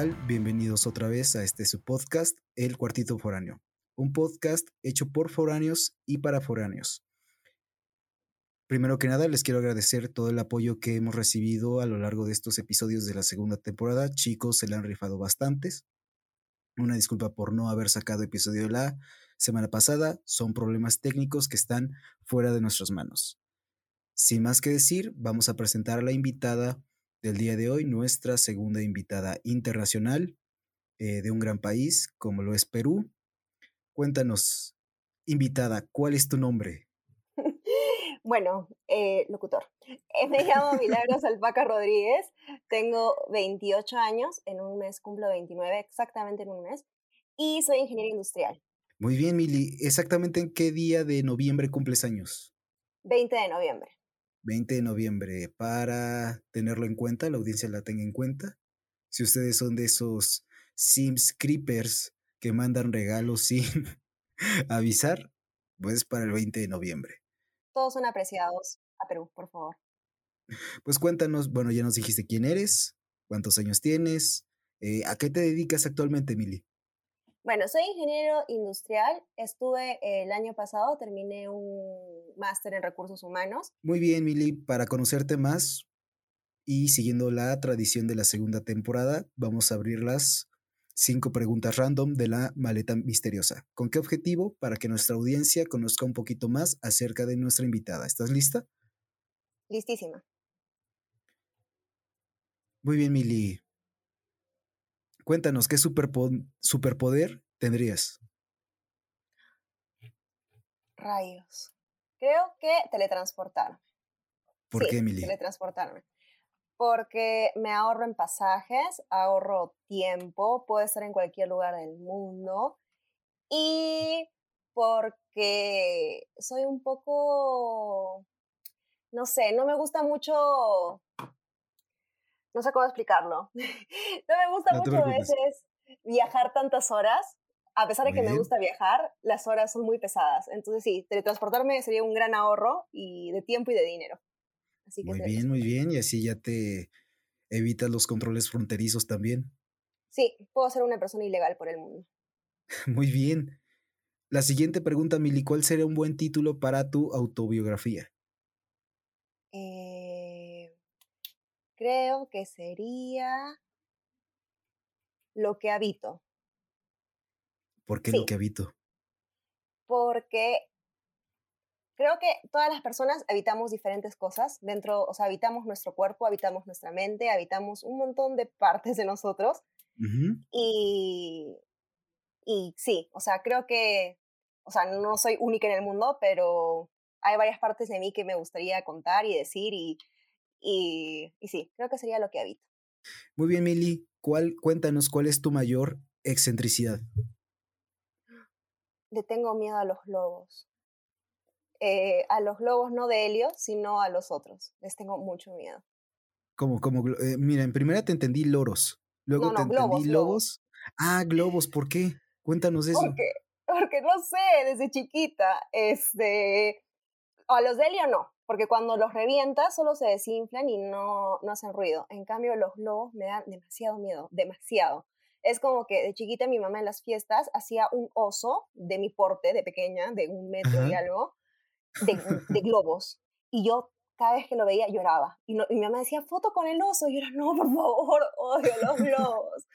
Bienvenidos otra vez a este su podcast, El Cuartito Foráneo. Un podcast hecho por foráneos y para foráneos. Primero que nada, les quiero agradecer todo el apoyo que hemos recibido a lo largo de estos episodios de la segunda temporada. Chicos, se le han rifado bastantes. Una disculpa por no haber sacado episodio la semana pasada. Son problemas técnicos que están fuera de nuestras manos. Sin más que decir, vamos a presentar a la invitada del día de hoy, nuestra segunda invitada internacional eh, de un gran país como lo es Perú. Cuéntanos, invitada, ¿cuál es tu nombre? Bueno, eh, locutor. Eh, me llamo Milagros Alpaca Rodríguez, tengo 28 años, en un mes cumplo 29, exactamente en un mes, y soy ingeniero industrial. Muy bien, Mili. ¿Exactamente en qué día de noviembre cumples años? 20 de noviembre. 20 de noviembre, para tenerlo en cuenta, la audiencia la tenga en cuenta. Si ustedes son de esos Sims Creepers que mandan regalos sin avisar, pues para el 20 de noviembre. Todos son apreciados a Perú, por favor. Pues cuéntanos, bueno, ya nos dijiste quién eres, cuántos años tienes, eh, ¿a qué te dedicas actualmente, Mili? Bueno, soy ingeniero industrial. Estuve el año pasado, terminé un máster en recursos humanos. Muy bien, Mili. Para conocerte más y siguiendo la tradición de la segunda temporada, vamos a abrir las cinco preguntas random de la maleta misteriosa. ¿Con qué objetivo? Para que nuestra audiencia conozca un poquito más acerca de nuestra invitada. ¿Estás lista? Listísima. Muy bien, Mili. Cuéntanos, ¿qué superpoder tendrías? Rayos. Creo que teletransportarme. ¿Por qué, Emily? Teletransportarme. Porque me ahorro en pasajes, ahorro tiempo, puedo estar en cualquier lugar del mundo. Y porque soy un poco, no sé, no me gusta mucho no sé cómo explicarlo. no me gusta mucho a veces viajar tantas horas. A pesar de que me gusta viajar, las horas son muy pesadas. Entonces sí, teletransportarme sería un gran ahorro y de tiempo y de dinero. muy bien, muy bien. Y así ya te evitas los controles fronterizos también. Sí, puedo ser una persona ilegal por el mundo. muy bien. La siguiente pregunta, Mili, ¿cuál sería un buen título para tu autobiografía? Creo que sería lo que habito. ¿Por qué lo que habito? Porque creo que todas las personas habitamos diferentes cosas dentro, o sea, habitamos nuestro cuerpo, habitamos nuestra mente, habitamos un montón de partes de nosotros. Y, y sí, o sea, creo que, o sea, no soy única en el mundo, pero hay varias partes de mí que me gustaría contar y decir y y, sí, creo que sería lo que habito. Muy bien, Mili. ¿Cuál, cuéntanos, ¿cuál es tu mayor excentricidad? Le tengo miedo a los globos. Eh, a los globos no de helio, sino a los otros. Les tengo mucho miedo. Como, como, eh, mira, en primera te entendí loros. Luego te entendí lobos. Ah, globos, ¿por qué? Cuéntanos eso. Porque, porque no sé, desde chiquita, este, a los de helio no, porque cuando los revientas solo se desinflan y no, no hacen ruido. En cambio, los globos me dan demasiado miedo, demasiado. Es como que de chiquita mi mamá en las fiestas hacía un oso de mi porte, de pequeña, de un metro y algo, de, de, globos. Y yo cada vez que lo veía lloraba. Y, y, mi mamá decía, foto con el oso. Y yo era, no, por favor, odio los globos.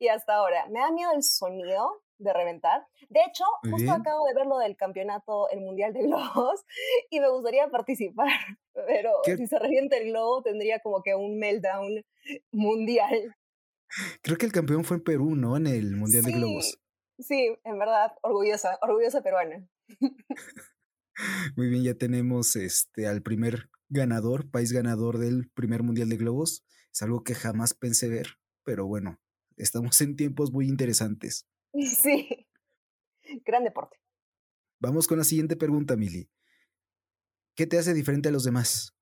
y hasta ahora, me da miedo el sonido de reventar. De hecho, justo acabo de ver lo del campeonato, el Mundial de Globos, y me gustaría participar, pero si se revienta el globo tendría como que un meltdown mundial. Creo que el campeón fue en Perú, ¿no? En el Mundial de Globos. Sí, en verdad, orgullosa, orgullosa peruana. Muy bien, ya tenemos este al primer ganador, país ganador del primer Mundial de Globos. Es algo que jamás pensé ver, pero bueno, estamos en tiempos muy interesantes. Sí, gran deporte. Vamos con la siguiente pregunta, Mili. ¿Qué te hace diferente a los demás?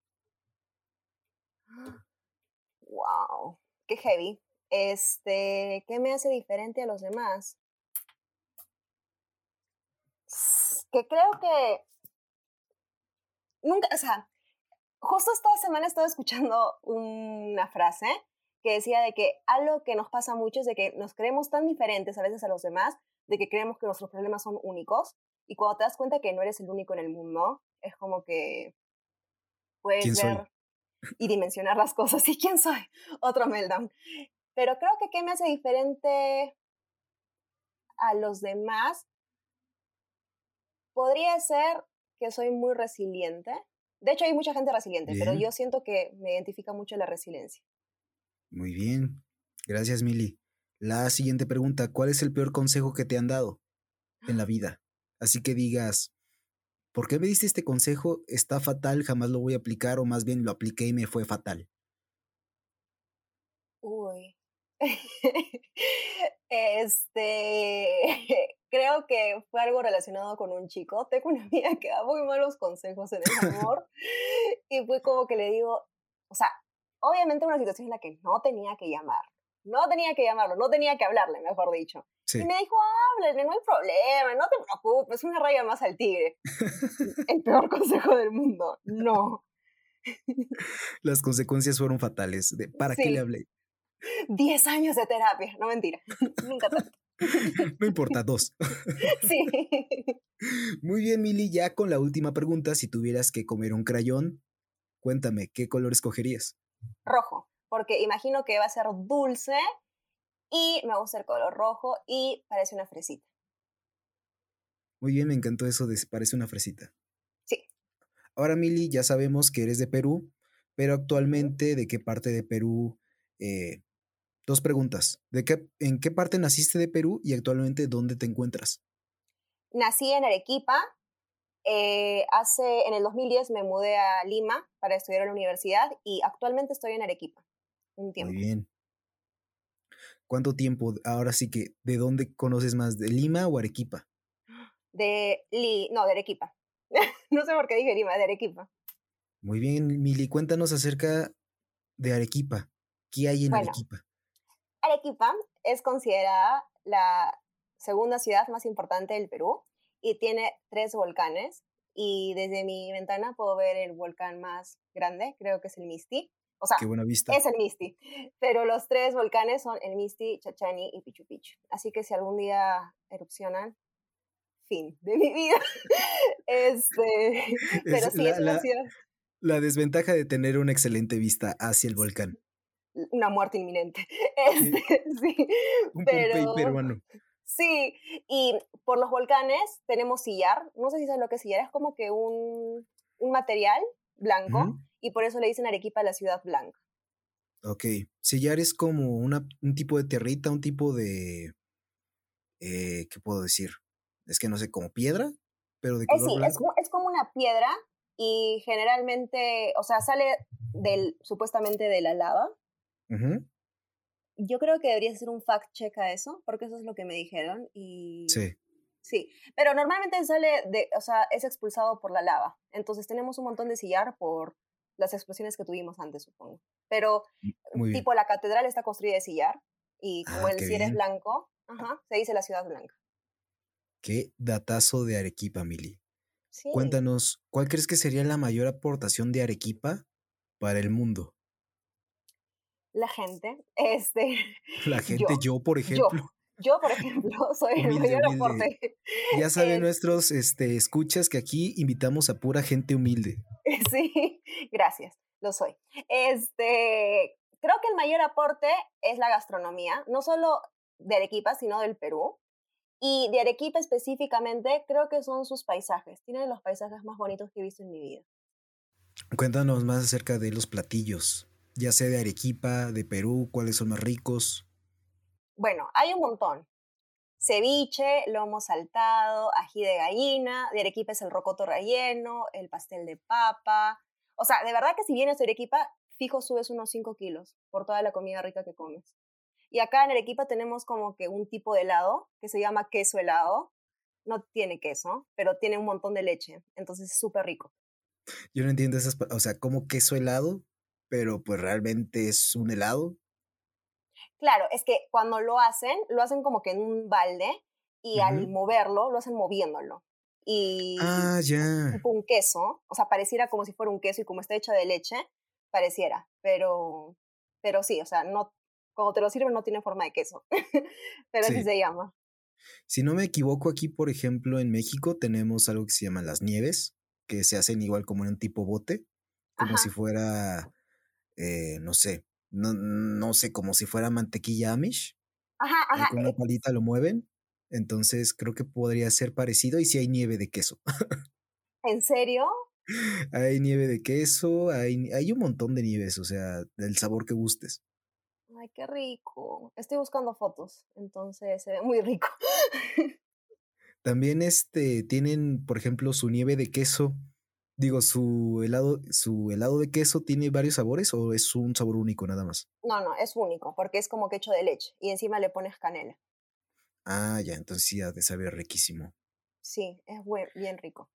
Wow, qué heavy. Este, ¿qué me hace diferente a los demás? Que creo que nunca, o sea, justo esta semana estaba escuchando una frase que decía de que algo que nos pasa mucho es de que nos creemos tan diferentes a veces a los demás, de que creemos que nuestros problemas son únicos, y cuando te das cuenta que no eres el único en el mundo, es como que puedes ver y dimensionar las cosas. ¿Y quién soy? Otro meltdown. Pero creo que qué me hace diferente a los demás podría ser que soy muy resiliente. De hecho, hay mucha gente resiliente, pero yo siento que me identifica mucho la resiliencia. Muy bien. Gracias, Mili. La siguiente pregunta, ¿cuál es el peor consejo que te han dado en la vida? Así que digas, ¿por qué me diste este consejo? Está fatal, jamás lo voy a aplicar o más bien lo apliqué y me fue fatal. Uy. este, creo que fue algo relacionado con un chico. Tengo una amiga que da muy malos consejos en el amor y fue como que le digo, o sea, obviamente una situación en la que no tenía que llamar, no tenía que llamarlo, no tenía que hablarle, mejor dicho. Y me dijo, háblale, no hay problema, no te preocupes, una raya más al tigre. el peor consejo del mundo, no. Las consecuencias fueron fatales. De, ¿Para qué le hablé? Diez años de terapia, no mentira, nunca tanto. No importa, dos. Sí. Muy bien, Mili, ya con la última pregunta, si tuvieras que comer un crayón, cuéntame, ¿qué color escogerías? Rojo, porque imagino que va a ser dulce y me gusta el color rojo y parece una fresita. Muy bien, me encantó eso de parece una fresita. Sí. Ahora, Mili, ya sabemos que eres de Perú, pero actualmente, ¿de qué parte de Perú eh, Dos preguntas. ¿De qué, ¿En qué parte naciste de Perú y actualmente dónde te encuentras? Nací en Arequipa. Eh, hace, en el 2010 me mudé a Lima para estudiar en la universidad y actualmente estoy en Arequipa. Un tiempo. Muy bien. ¿Cuánto tiempo? Ahora sí que, ¿de dónde conoces más? ¿De Lima o Arequipa? De Li, no, de Arequipa. no sé por qué dije Lima, de Arequipa. Muy bien, Mili, cuéntanos acerca de Arequipa. ¿Qué hay en Arequipa? Arequipa es considerada la segunda ciudad más importante del Perú y tiene tres volcanes. Y desde mi ventana puedo ver el volcán más grande, creo que es el Misti. O sea, es el Misti. Pero los tres volcanes son el Misti, Chachani y Pichu Pichu. Así que si algún día erupcionan, fin de mi vida. este, pero sí, es una ciudad. La desventaja de tener una excelente vista hacia el volcán una muerte inminente. Este, sí, Un pero, peruano. Sí, y por los volcanes tenemos sillar. No sé si sabes lo que es sillar, es como que un, un material blanco y por eso le dicen Arequipa la ciudad blanca. Ok, sillar es como una, un tipo de tierrita, un tipo de... Eh, ¿Qué puedo decir? Es que no sé, como piedra, pero de eh, color sí, Es, es como una piedra y generalmente, o sea, sale del, supuestamente de la lava yo creo que debería ser un fact check a eso, porque eso es lo que me dijeron. Y... Sí. Sí, pero normalmente sale de, o sea, es expulsado por la lava. Entonces tenemos un montón de sillar por las explosiones que tuvimos antes, supongo. Pero mm, tipo la catedral está construida de sillar y como ah, el cielo es blanco, se dice la ciudad blanca. Qué datazo de Arequipa, Mili. Cuéntanos, ¿cuál crees que sería la mayor aportación de Arequipa para el mundo? La gente. Este, la gente, yo, por ejemplo. Yo, por ejemplo, soy el mayor aporte. Ya saben nuestros este, escuchas que aquí invitamos a pura gente humilde. Sí, gracias, lo soy. Este, creo que el mayor aporte es la gastronomía, no solo de Arequipa, sino del Perú. Y de Arequipa específicamente, creo que son sus paisajes. Tienen los paisajes más bonitos que he visto en mi vida. Cuéntanos más acerca de los platillos ya sea de Arequipa, de Perú, cuáles son más ricos? Bueno, hay un montón. Ceviche, lomo saltado, ají de gallina, de Arequipa es el rocoto relleno, el pastel de papa. O sea, de verdad que si vienes de Arequipa, fijo subes unos 5 kilos por toda la comida rica que comes. Y acá en Arequipa tenemos como que un tipo de helado que se llama queso helado. No tiene queso, pero tiene un montón de leche, entonces es súper rico. Yo no entiendo esas, o sea, ¿cómo queso helado? Pero pues realmente es un helado. Claro, es que cuando lo hacen, lo hacen como que en un balde y al moverlo, lo hacen moviéndolo. Y ah, ya. tipo un queso, o sea, pareciera como si fuera un queso y como está hecho de leche, pareciera, pero pero sí, o sea, no, cuando te lo sirven no tiene forma de queso, pero así se llama. Si no me equivoco, aquí, por ejemplo, en México tenemos algo que se llama las nieves, que se hacen igual como en un tipo bote, como si fuera, eh, no sé, no, no sé, como si fuera mantequilla Amish. Ajá, ajá. con una palita lo mueven. Entonces creo que podría ser parecido y si hay nieve de queso. ¿En serio? Hay nieve de queso, hay, hay un montón de nieves, o sea, del sabor que gustes. Ay, qué rico. Estoy buscando fotos, entonces se ve muy rico. También este tienen, por ejemplo, su nieve de queso. Digo, su helado, su helado de queso tiene varios sabores o es un sabor único nada más. No, no, es único, porque es como que hecho de leche y encima le pones canela. Ah, ya, entonces sí ha de saber riquísimo. Sí, es bien rico.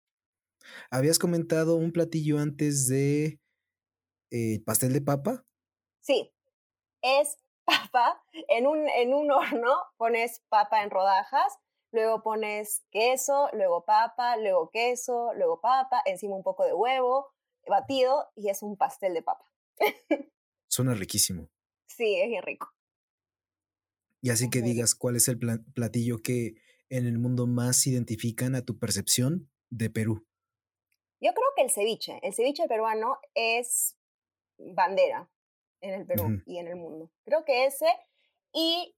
Habías comentado un platillo antes de eh, pastel de papa. Sí, es papa. En un, en un horno pones papa en rodajas, luego pones queso, luego papa, luego queso, luego papa, encima un poco de huevo batido y es un pastel de papa. Suena riquísimo. Sí, es bien rico. Y así que digas cuál es el platillo que en el mundo más identifican a tu percepción de Perú. Yo creo que el ceviche, el ceviche peruano es bandera en el Perú y en el mundo. Creo que ese y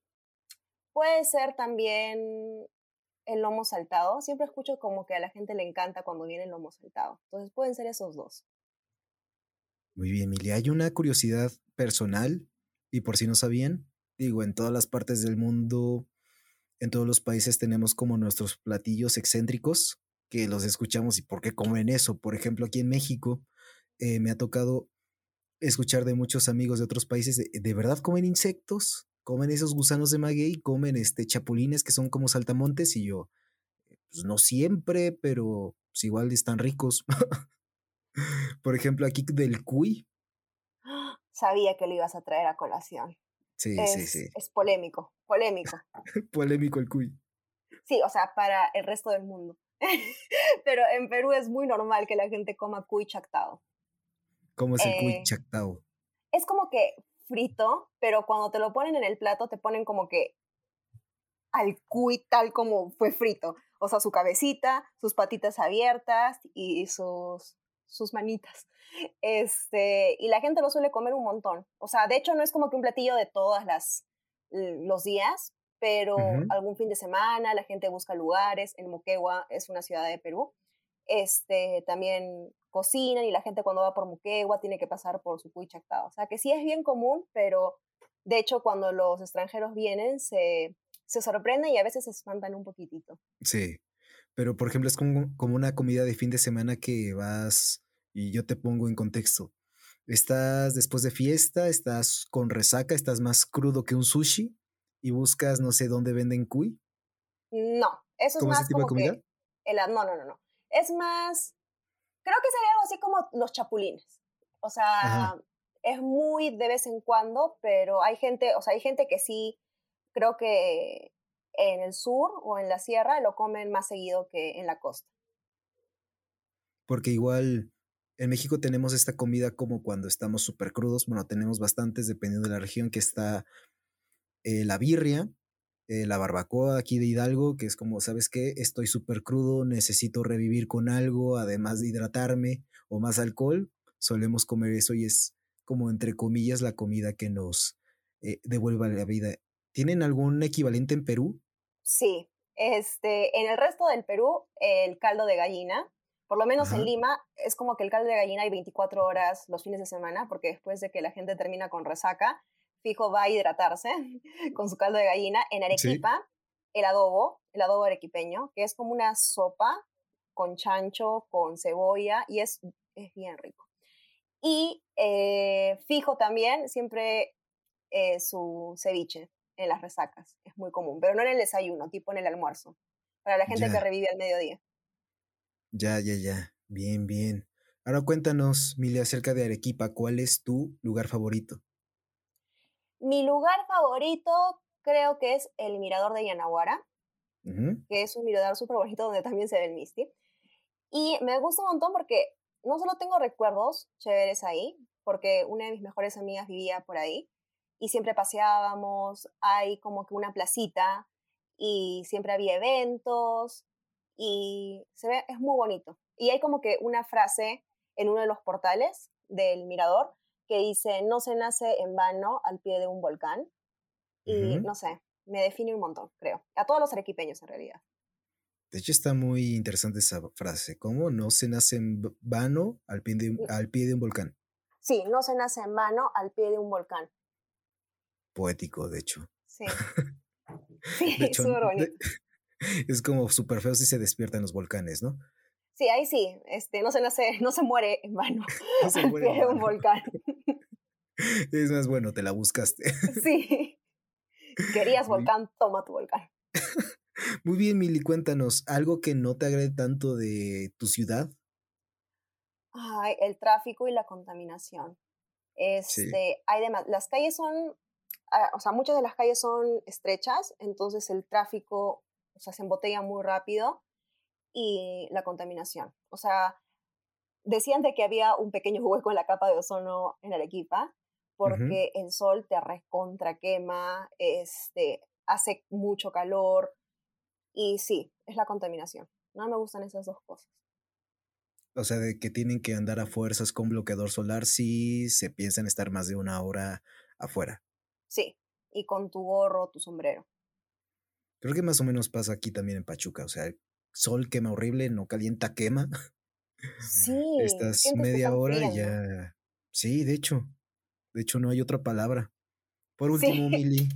puede ser también el lomo saltado. Siempre escucho como que a la gente le encanta cuando viene el lomo saltado. Entonces pueden ser esos dos. Muy bien, Emilia. Hay una curiosidad personal y por si no sabían, digo, en todas las partes del mundo, en todos los países tenemos como nuestros platillos excéntricos que los escuchamos y por qué comen eso. Por ejemplo, aquí en México eh, me ha tocado escuchar de muchos amigos de otros países, de, verdad comen insectos? ¿Comen esos gusanos de maguey? ¿Comen este, chapulines que son como saltamontes? Y yo, pues no siempre, pero pues igual están ricos. por ejemplo, aquí del cuy. Sabía que lo ibas a traer a colación. Sí, sí, sí. Es polémico, polémico. polémico el cuy. Sí, o sea, para el resto del mundo. Pero en Perú es muy normal que la gente coma cuy chactado. ¿Cómo es el cuy eh, chactado? Es como que frito, pero cuando te lo ponen en el plato te ponen como que al cuy tal como fue frito. O sea, su cabecita, sus patitas abiertas y sus, sus manitas. Este, y la gente lo suele comer un montón. O sea, de hecho no es como que un platillo de todas las los días, pero algún fin de semana la gente busca lugares, en Moquegua es una ciudad de Perú, este, también cocinan y la gente cuando va por Moquegua tiene que pasar por su. O sea que sí es bien común, pero de hecho cuando los extranjeros vienen se, se sorprenden y a veces se espantan un poquitito. Sí, pero por ejemplo es como, como una comida de fin de semana que vas y yo te pongo en contexto. Estás después de fiesta, estás con resaca, estás más crudo que un sushi y buscas no sé dónde venden cuy? No, eso es más como que el, no, no, no, no. Es más, creo que sería algo así como los chapulines. O sea, es muy de vez en cuando, pero hay gente, o sea, hay gente que sí, creo que en el sur o en la sierra lo comen más seguido que en la costa. Porque igual en México tenemos esta comida como cuando estamos súper crudos, bueno, tenemos bastantes dependiendo de la región que está eh, la birria, eh, la barbacoa aquí de Hidalgo, que es como, ¿sabes qué? Estoy súper crudo, necesito revivir con algo, además de hidratarme o más alcohol. Solemos comer eso y es como, entre comillas, la comida que nos eh, devuelva la vida. ¿Tienen algún equivalente en Perú? Sí, este, en el resto del Perú, el caldo de gallina, por lo menos en Lima, es como que el caldo de gallina hay 24 horas los fines de semana, porque después de que la gente termina con resaca, fijo va a hidratarse con su caldo de gallina. En Arequipa, el adobo, el adobo arequipeño, que es como una sopa con chancho, con cebolla, y es, es bien rico. Y eh, fijo también siempre eh, su ceviche en las resacas, es muy común, pero no en el desayuno, tipo en el almuerzo, para la gente que revive al mediodía. Ya, ya, ya, bien, bien. Ahora cuéntanos, Mili, acerca de Arequipa, ¿cuál es tu lugar favorito? Mi lugar favorito creo que es el Mirador de Yanaguara, que es un mirador súper bonito donde también se ve el Misty. Y me gusta un montón porque no solo tengo recuerdos chéveres ahí, porque una de mis mejores amigas vivía por ahí, y siempre paseábamos, hay como que una placita y siempre había eventos y se ve, es muy bonito. Y hay como que una frase en uno de los portales del mirador que dice, no se nace en vano al pie de un volcán. Y no sé, me define un montón, creo. A todos los arequipeños en realidad. De hecho, está muy interesante esa frase. ¿Cómo? No se nace en vano al pie de, al pie de un volcán. Sí, no se nace en vano al pie de un volcán. Poético, de hecho. Sí. sí, súper bonito. Es como súper feo si se despiertan los volcanes, ¿no? Sí, ahí sí, este, no se nace, no se muere en vano no se muere de un volcán. Es más bueno, te la buscaste. Sí. Querías volcán, toma tu volcán. Muy bien, Mili, cuéntanos, ¿algo que no te agrade tanto de tu ciudad? Ay, el tráfico y la contaminación. Este, hay las calles son, ah, o sea, muchas de las calles son estrechas, entonces el tráfico, o sea, se embotella muy rápido y la contaminación. O sea, decían de que había un pequeño hueco en la capa de ozono en Arequipa, porque el sol te recontra quema, este, hace mucho calor, y sí, es la contaminación. No me gustan esas dos cosas. O sea, de que tienen que andar a fuerzas con bloqueador solar si se piensan estar más de una hora afuera. Sí, y con tu gorro, tu sombrero. Creo que más o menos pasa aquí también en Pachuca. O sea, sol quema horrible, no calienta, quema. Sí. Estás media hora y ya. Sí, de hecho. De hecho, no hay otra palabra. Por último, Mili,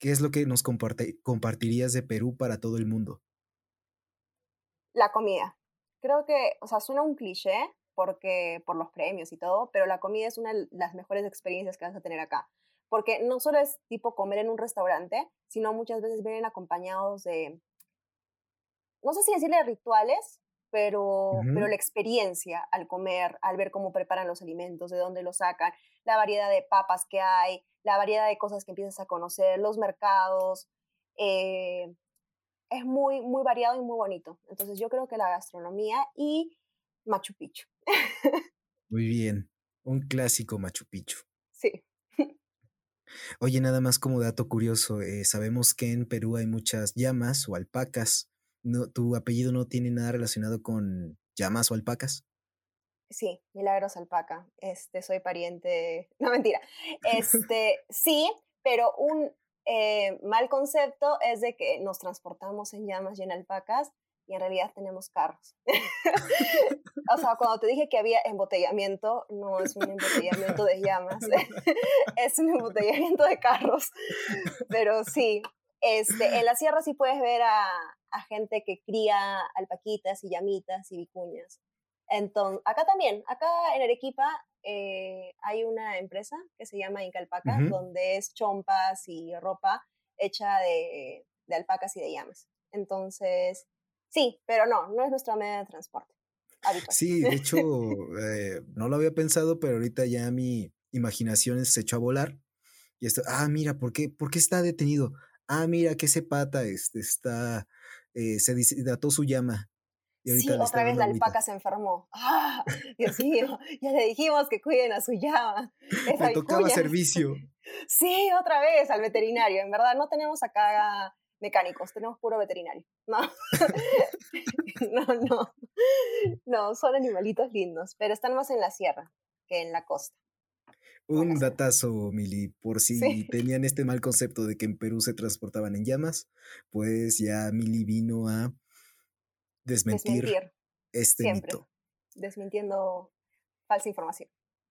¿Qué es lo que nos compartirías de Perú para todo el mundo? La comida. Creo que, o sea, suena un cliché porque por los premios y todo, pero la comida es una de las mejores experiencias que vas a tener acá. Porque no solo es tipo comer en un restaurante, sino muchas veces vienen acompañados de, no sé si decirle rituales, pero, pero la experiencia al comer, al ver cómo preparan los alimentos, de dónde los sacan, la variedad de papas que hay, la variedad de cosas que empiezas a conocer, los mercados, eh, es muy, muy variado y muy bonito. Entonces yo creo que la gastronomía y Machu Picchu. Muy bien, un clásico Machu Picchu. Sí. Oye, nada más como dato curioso, eh, sabemos que en Perú hay muchas llamas o alpacas. No, ¿Tu apellido no tiene nada relacionado con llamas o alpacas? Sí, Milagros Alpaca. Este, soy pariente. No, mentira. Este, sí, pero un eh, mal concepto es de que nos transportamos en llamas y en alpacas y en realidad tenemos carros. o sea, cuando te dije que había embotellamiento, no es un embotellamiento de llamas, es un embotellamiento de carros. Pero sí, este, en la sierra sí puedes ver a, a gente que cría alpaquitas y llamitas y vicuñas. Entonces, acá también, acá en Arequipa eh, hay una empresa que se llama Incalpaca, donde es chompas y ropa hecha de, de, alpacas y de llamas. Entonces, sí, pero no, no es nuestra medio de transporte. Sí, de hecho, eh, no lo había pensado, pero ahorita ya mi imaginación se echó a volar. Y esto, ah, mira, ¿por qué, ¿por qué está detenido? Ah, mira, que ese pata este, está, eh, se hidrató su llama sí, otra vez la alpaca se enfermó. ¡Ah! Dios mío, ya le dijimos que cuiden a su llama. Le tocaba servicio. Sí, otra vez al veterinario. En verdad, no tenemos acá mecánicos, tenemos puro veterinario. No, no, no. No, son animalitos lindos, pero están más en la sierra que en la costa. Un datazo, Mili, por si tenían este mal concepto de que en Perú se transportaban en llamas, pues ya Mili vino a desmentir, este siempre. mito. Desmintiendo falsa información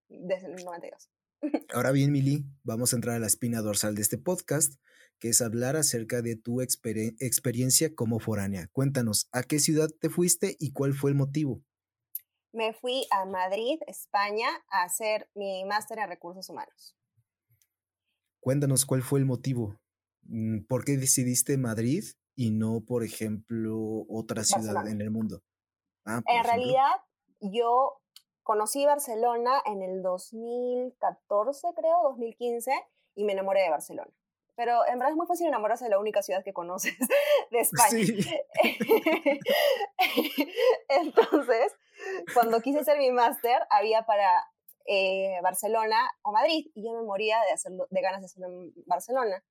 desde el 92. Ahora bien, Mili, vamos a entrar a la espina dorsal de este podcast, que es hablar acerca de tu experiencia como foránea. Cuéntanos, ¿a qué ciudad te fuiste y cuál fue el motivo? Me fui a Madrid, España, a hacer mi máster en recursos humanos. Cuéntanos cuál fue el motivo. Mm, ¿Por qué decidiste Madrid y no, por ejemplo, otra ciudad en el mundo? Ah, en realidad, yo conocí Barcelona en el 2014, creo, 2015, y me enamoré de Barcelona. Pero en verdad es muy fácil enamorarse de la única ciudad que conoces de España. Entonces, cuando quise hacer mi máster, había para eh, Barcelona o Madrid y yo me moría de, hacerlo, de ganas de hacerlo en Barcelona,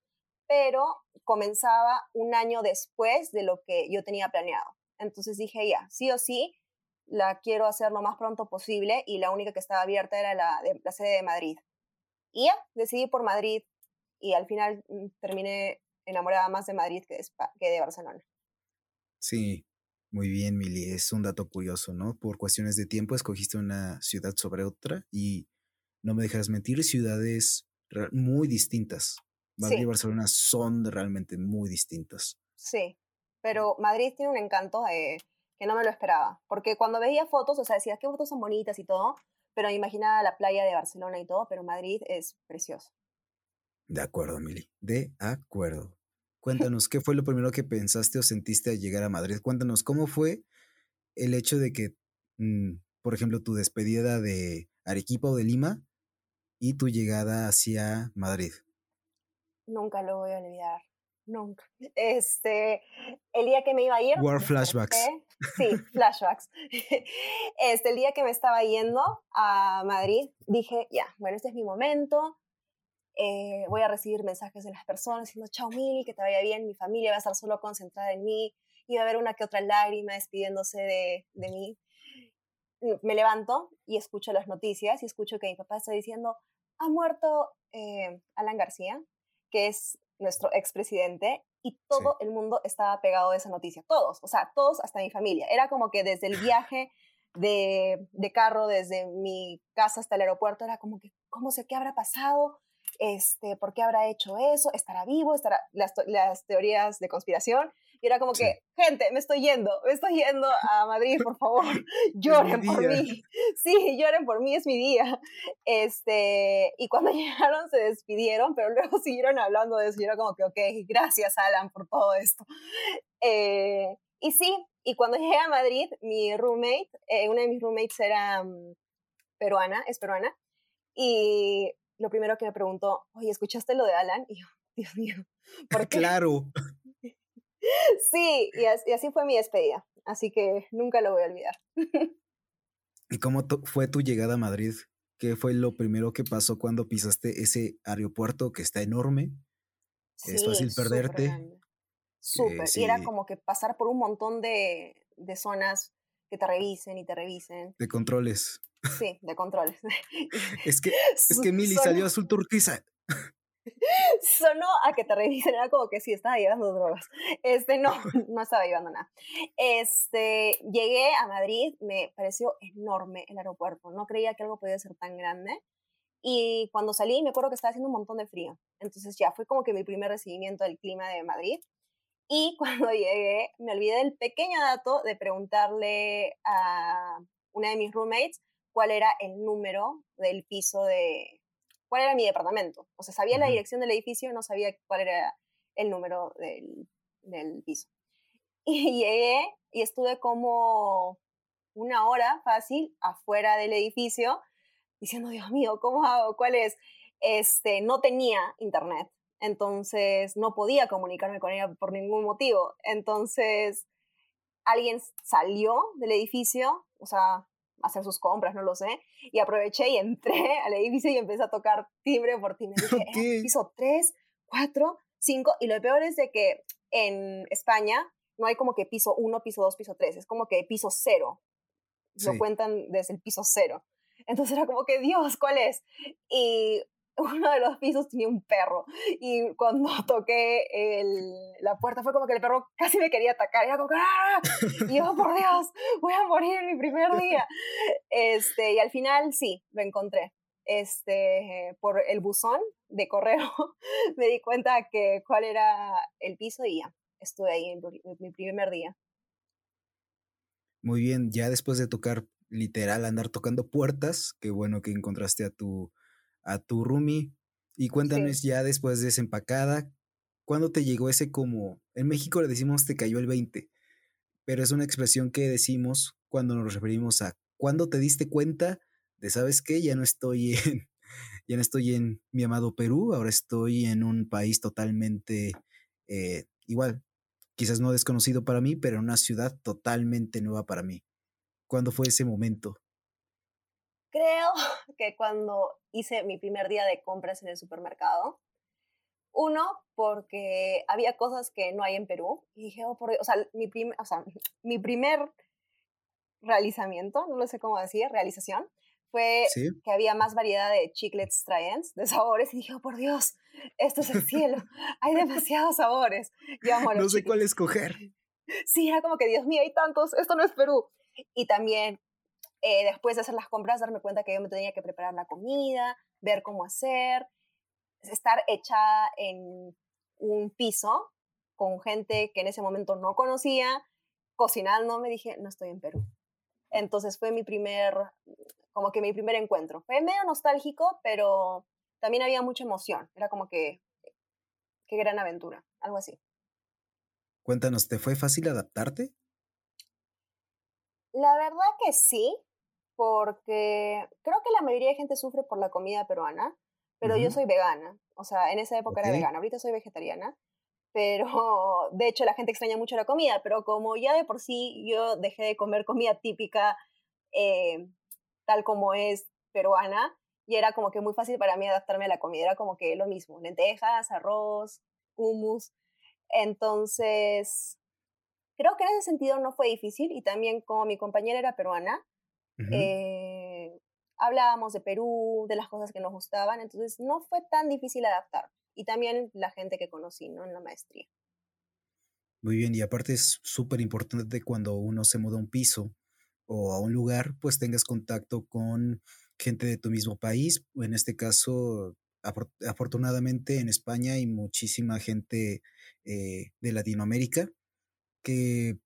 pero comenzaba un año después de lo que yo tenía planeado. Entonces dije, ya, sí o sí, la quiero hacer lo más pronto posible y la única que estaba abierta era la, de, la sede de Madrid. Y ya, decidí por Madrid y al final mm, terminé enamorada más de Madrid que de, que de Barcelona. Sí, muy bien, Mili. Es un dato curioso, ¿no? Por cuestiones de tiempo escogiste una ciudad sobre otra y no me dejas mentir, ciudades muy distintas. Madrid y Barcelona son realmente muy distintas. Sí, pero Madrid tiene un encanto que no me lo esperaba, porque cuando veía fotos, o sea, decía, qué fotos son bonitas y todo, pero imaginaba la playa de Barcelona y todo, pero Madrid es precioso. De acuerdo, Mili, de acuerdo. Cuéntanos, ¿qué fue lo primero que pensaste o sentiste al llegar a Madrid? Cuéntanos, ¿cómo fue el hecho de que, mm, por ejemplo, tu despedida de Arequipa o de Lima y tu llegada hacia Madrid? Nunca lo voy a olvidar, nunca. Este, el día que me iba a ir. War flashbacks. Sí, flashbacks. Este, el día que me estaba yendo a Madrid, dije, ya, bueno, este es mi momento, eh, voy a recibir mensajes de las personas diciendo, chao Mili, que te vaya bien, mi familia va a estar solo concentrada en mí, y va a haber una que otra lágrima despidiéndose de, de mí. Me levanto y escucho las noticias y escucho que mi papá está diciendo, ha muerto eh, Alan García, que es nuestro expresidente, y todo el mundo estaba pegado de esa noticia, todos, o sea, todos hasta mi familia. Era como que desde el viaje de, de carro, desde mi casa hasta el aeropuerto, era como que, ¿cómo sé qué habrá pasado? Este, ¿por qué habrá hecho eso? ¿Estará vivo? ¿Estará las, las teorías de conspiración? Y era como que, gente, me estoy yendo, me estoy yendo a Madrid, por favor, lloren por mí. Sí, lloren por mí, es mi día. Este, y cuando llegaron se despidieron, pero luego siguieron hablando de eso. Y era como que, ok, gracias Alan por todo esto. Eh, y sí, y cuando llegué a Madrid, mi roommate, eh, una de mis roommates era mm, peruana, es peruana, y lo primero que me preguntó, oye, ¿escuchaste lo de Alan? Y yo, Dios mío. ¿por qué? Claro. sí, y así, fue mi despedida. Así que nunca lo voy a olvidar. ¿Y cómo fue tu llegada a Madrid? ¿Qué fue lo primero que pasó cuando pisaste ese aeropuerto que está enorme? es fácil perderte. Súper. Y era como que pasar por un montón de, de zonas que te revisen y te revisen. De controles. Sí, de controles. es que, es que Mili salió azul turquesa. Sonó a que te revisen, era como que sí, estaba llevando drogas. Este, no, no estaba llevando nada. Este, llegué a Madrid, me pareció enorme el aeropuerto, no creía que algo podía ser tan grande. Y cuando salí, me acuerdo que estaba haciendo un montón de frío. Entonces ya fue como que mi primer recibimiento del clima de Madrid. Y cuando llegué, me olvidé del pequeño dato de preguntarle a una de mis roommates cuál era el número del piso de, cuál era mi departamento. O sea, sabía la dirección del edificio, no sabía cuál era el número del, del piso. Y llegué y estuve como una hora fácil afuera del edificio diciendo, Dios mío, ¿cómo hago? ¿Cuál es? Este, no tenía internet. Entonces no podía comunicarme con ella por ningún motivo. Entonces alguien salió del edificio, o sea, hacer sus compras, no lo sé, y aproveché y entré al edificio y empecé a tocar timbre por timbre. Dije, piso 3, 4, 5, y lo peor es de que en España no hay como que piso 1, piso 2, piso 3, es como que piso 0. Lo cuentan desde el piso 0. Entonces era como que, Dios, ¿cuál es? Y uno de los pisos tenía un perro y cuando toqué el, la puerta fue como que el perro casi me quería atacar. Y era como ¡ah! Y yo, por Dios, voy a morir en mi primer día. Este, y al final sí, lo encontré. Este, por el buzón de correo me di cuenta que cuál era el piso y ya, estuve ahí en mi primer día. Muy bien, ya después de tocar literal, andar tocando puertas, qué bueno que encontraste a tu a tu roomie y cuéntanos ya después de desempacada, ¿cuándo te llegó ese como, en México le decimos te cayó el 20, pero es una expresión que decimos cuando nos referimos a cuando te diste cuenta de, ¿sabes qué? Ya no estoy en, ya no estoy en mi amado Perú, ahora estoy en un país totalmente eh, igual, quizás no desconocido para mí, pero en una ciudad totalmente nueva para mí. ¿Cuándo fue ese momento? Creo que cuando hice mi primer día de compras en el supermercado, uno, porque había cosas que no hay en Perú. Y dije, oh, por Dios, o sea, mi, o sea, mi primer realizamiento, no lo sé cómo decir, realización, fue que había más variedad de chiclets Triens, de sabores, y dije, oh, por Dios, esto es el cielo, hay demasiados sabores. no sé cuál escoger. Sí, era como que, Dios mío, hay tantos, esto no es Perú. Y también, eh, después de hacer las compras, darme cuenta que yo me tenía que preparar la comida, ver cómo hacer, estar echada en un piso con gente que en ese momento no conocía, cocinando, me dije, no estoy en Perú. Entonces fue mi primer, como que mi primer encuentro. Fue medio nostálgico, pero también había mucha emoción. Era como que, qué gran aventura, algo así. Cuéntanos, ¿te fue fácil adaptarte? La verdad que sí, porque creo que la mayoría de gente sufre por la comida peruana pero yo soy vegana. O sea, en esa época era vegana, ahorita soy vegetariana. Pero de hecho la gente extraña mucho la comida, pero como ya de por sí yo dejé de comer comida típica eh, tal como es peruana, y era como que muy fácil para mí adaptarme a la comida, era como que lo mismo, lentejas, arroz, hummus. Entonces, creo que en ese sentido no fue difícil y también como mi compañera era peruana, hablábamos de Perú, de las cosas que nos gustaban, entonces no fue tan difícil adaptar. Y también la gente que conocí, ¿no? En la maestría. Muy bien, y aparte es súper importante cuando uno se muda a un piso o a un lugar, pues tengas contacto con gente de tu mismo país. En este caso, afortunadamente en España hay muchísima gente eh, de Latinoamérica que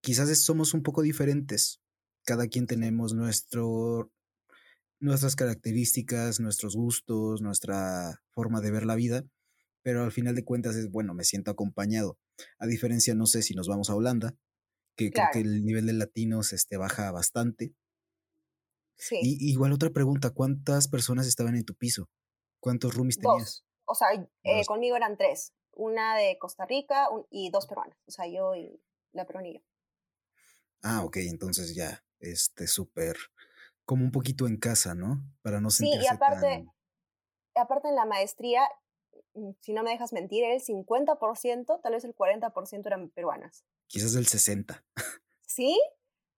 quizás somos un poco diferentes. Cada quien tenemos nuestro nuestras características, nuestros gustos, nuestra forma de ver la vida, pero al final de cuentas es, bueno, me siento acompañado. A diferencia, no sé si nos vamos a Holanda, que creo que el nivel de latinos este, baja bastante. Sí. Y igual otra pregunta, ¿cuántas personas estaban en tu piso? ¿Cuántos roomies tenías? O sea, eh, conmigo eran tres. Una de Costa Rica y dos peruanas. O sea, yo y la peruanilla. Ah, ok, entonces ya, este, súper como un poquito en casa, ¿no? Para no sentirse Sí, y aparte, aparte en la maestría, mm, si no me dejas mentir, el 50%, tal vez el 40% eran peruanas. Quizás el 60%. ¿Sí?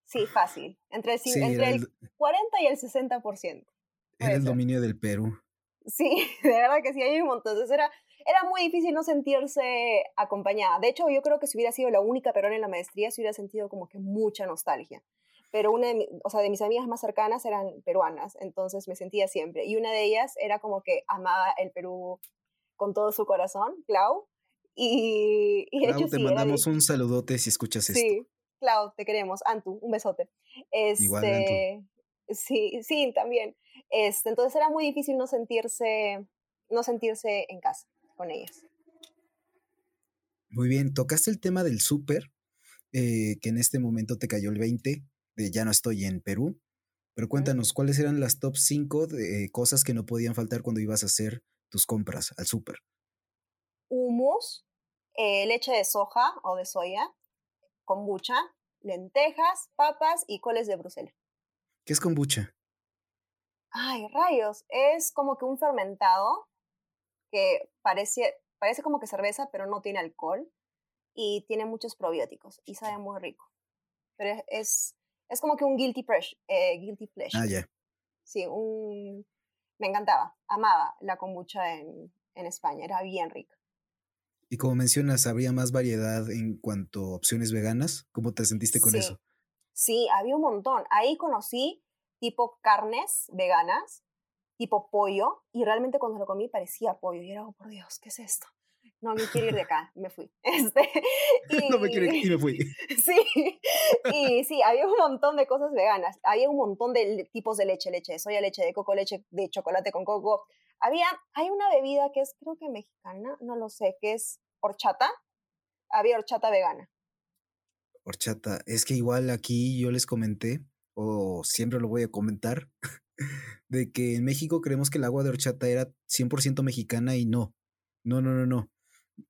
Sí, fácil. Entre el, entre el, 40 y el 60%. Era el dominio del Perú. Sí, de verdad que sí, hay un montón. Entonces era, era muy difícil no sentirse acompañada. De hecho, yo creo que si hubiera sido la única peruana en la maestría, se hubiera sentido como que mucha nostalgia pero una de, o sea, de mis amigas más cercanas eran peruanas, entonces me sentía siempre. Y una de ellas era como que amaba el Perú con todo su corazón, Clau. Y, y Clau, te mandamos un saludote si escuchas esto. Sí, Clau, te queremos. Antu, un besote. Este, Igual, Antu. Sí, sí, también. Este, entonces era muy difícil no sentirse, no sentirse en casa con ellas. Muy bien, tocaste el tema del súper, eh, que en este momento te cayó el 20 ya no estoy en Perú. Pero cuéntanos, ¿cuáles eran las top 5 de cosas que no podían faltar cuando ibas a hacer tus compras al súper? Humus, eh, leche de soja o de soya, kombucha, lentejas, papas y coles de Bruselas. ¿Qué es kombucha? Ay, rayos, es como que un fermentado que parece, parece como que cerveza, pero no tiene alcohol y tiene muchos probióticos y sabe muy rico. Pero es, es como que un guilty, pleasure. Eh, guilty pleasure. Ah, ya. Sí, un... me encantaba, amaba la kombucha en, en España, era bien rica. Y como mencionas, habría más variedad en cuanto a opciones veganas. ¿Cómo te sentiste con eso? Sí, había un montón. Ahí conocí tipo carnes veganas, tipo pollo, y realmente cuando lo comí parecía pollo. Y era, oh, por Dios, ¿qué es esto? No me quiero ir de acá, me fui. Este, y, no me quiero ir y me fui. Sí, y sí, había un montón de cosas veganas, había un montón de tipos de leche, leche de soya, leche de coco, leche de chocolate con coco. Había, hay una bebida que es creo que mexicana, no lo sé, que es horchata. Había horchata vegana. Horchata, es que igual aquí yo les comenté, o siempre lo voy a comentar, de que en México creemos que el agua de horchata era 100% mexicana y no. No, no, no, no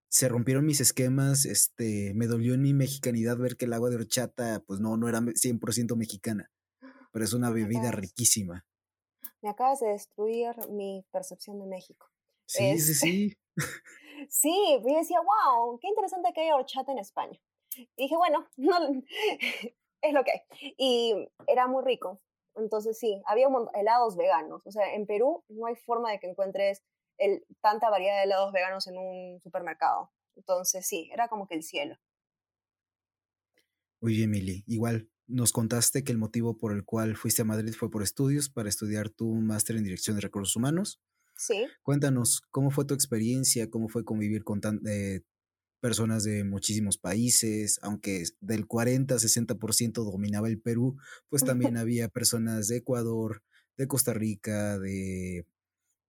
se rompieron mis esquemas, este, me dolió en mi mexicanidad ver que el agua de horchata, pues no, no era 100% mexicana, pero es una bebida riquísima. me acabas de destruir mi percepción de México. Sí, sí, sí. sí, yo decía, wow, qué interesante que haya horchata en España. Y dije, bueno, no, es lo que hay. Y era muy rico. Entonces sí, había helados veganos. O sea, en Perú no hay forma de que encuentres el, tanta variedad de helados veganos en un supermercado. Entonces sí, era como que el cielo. Oye, Emily, igual nos contaste que el motivo por el cual fuiste a Madrid fue por estudios, para estudiar tu máster en Dirección de Recursos Humanos. Sí. Cuéntanos, ¿cómo fue tu experiencia? ¿Cómo fue convivir con tan, eh, personas de muchísimos países? Aunque del 40-60% dominaba el Perú, pues también había personas de Ecuador, de Costa Rica, de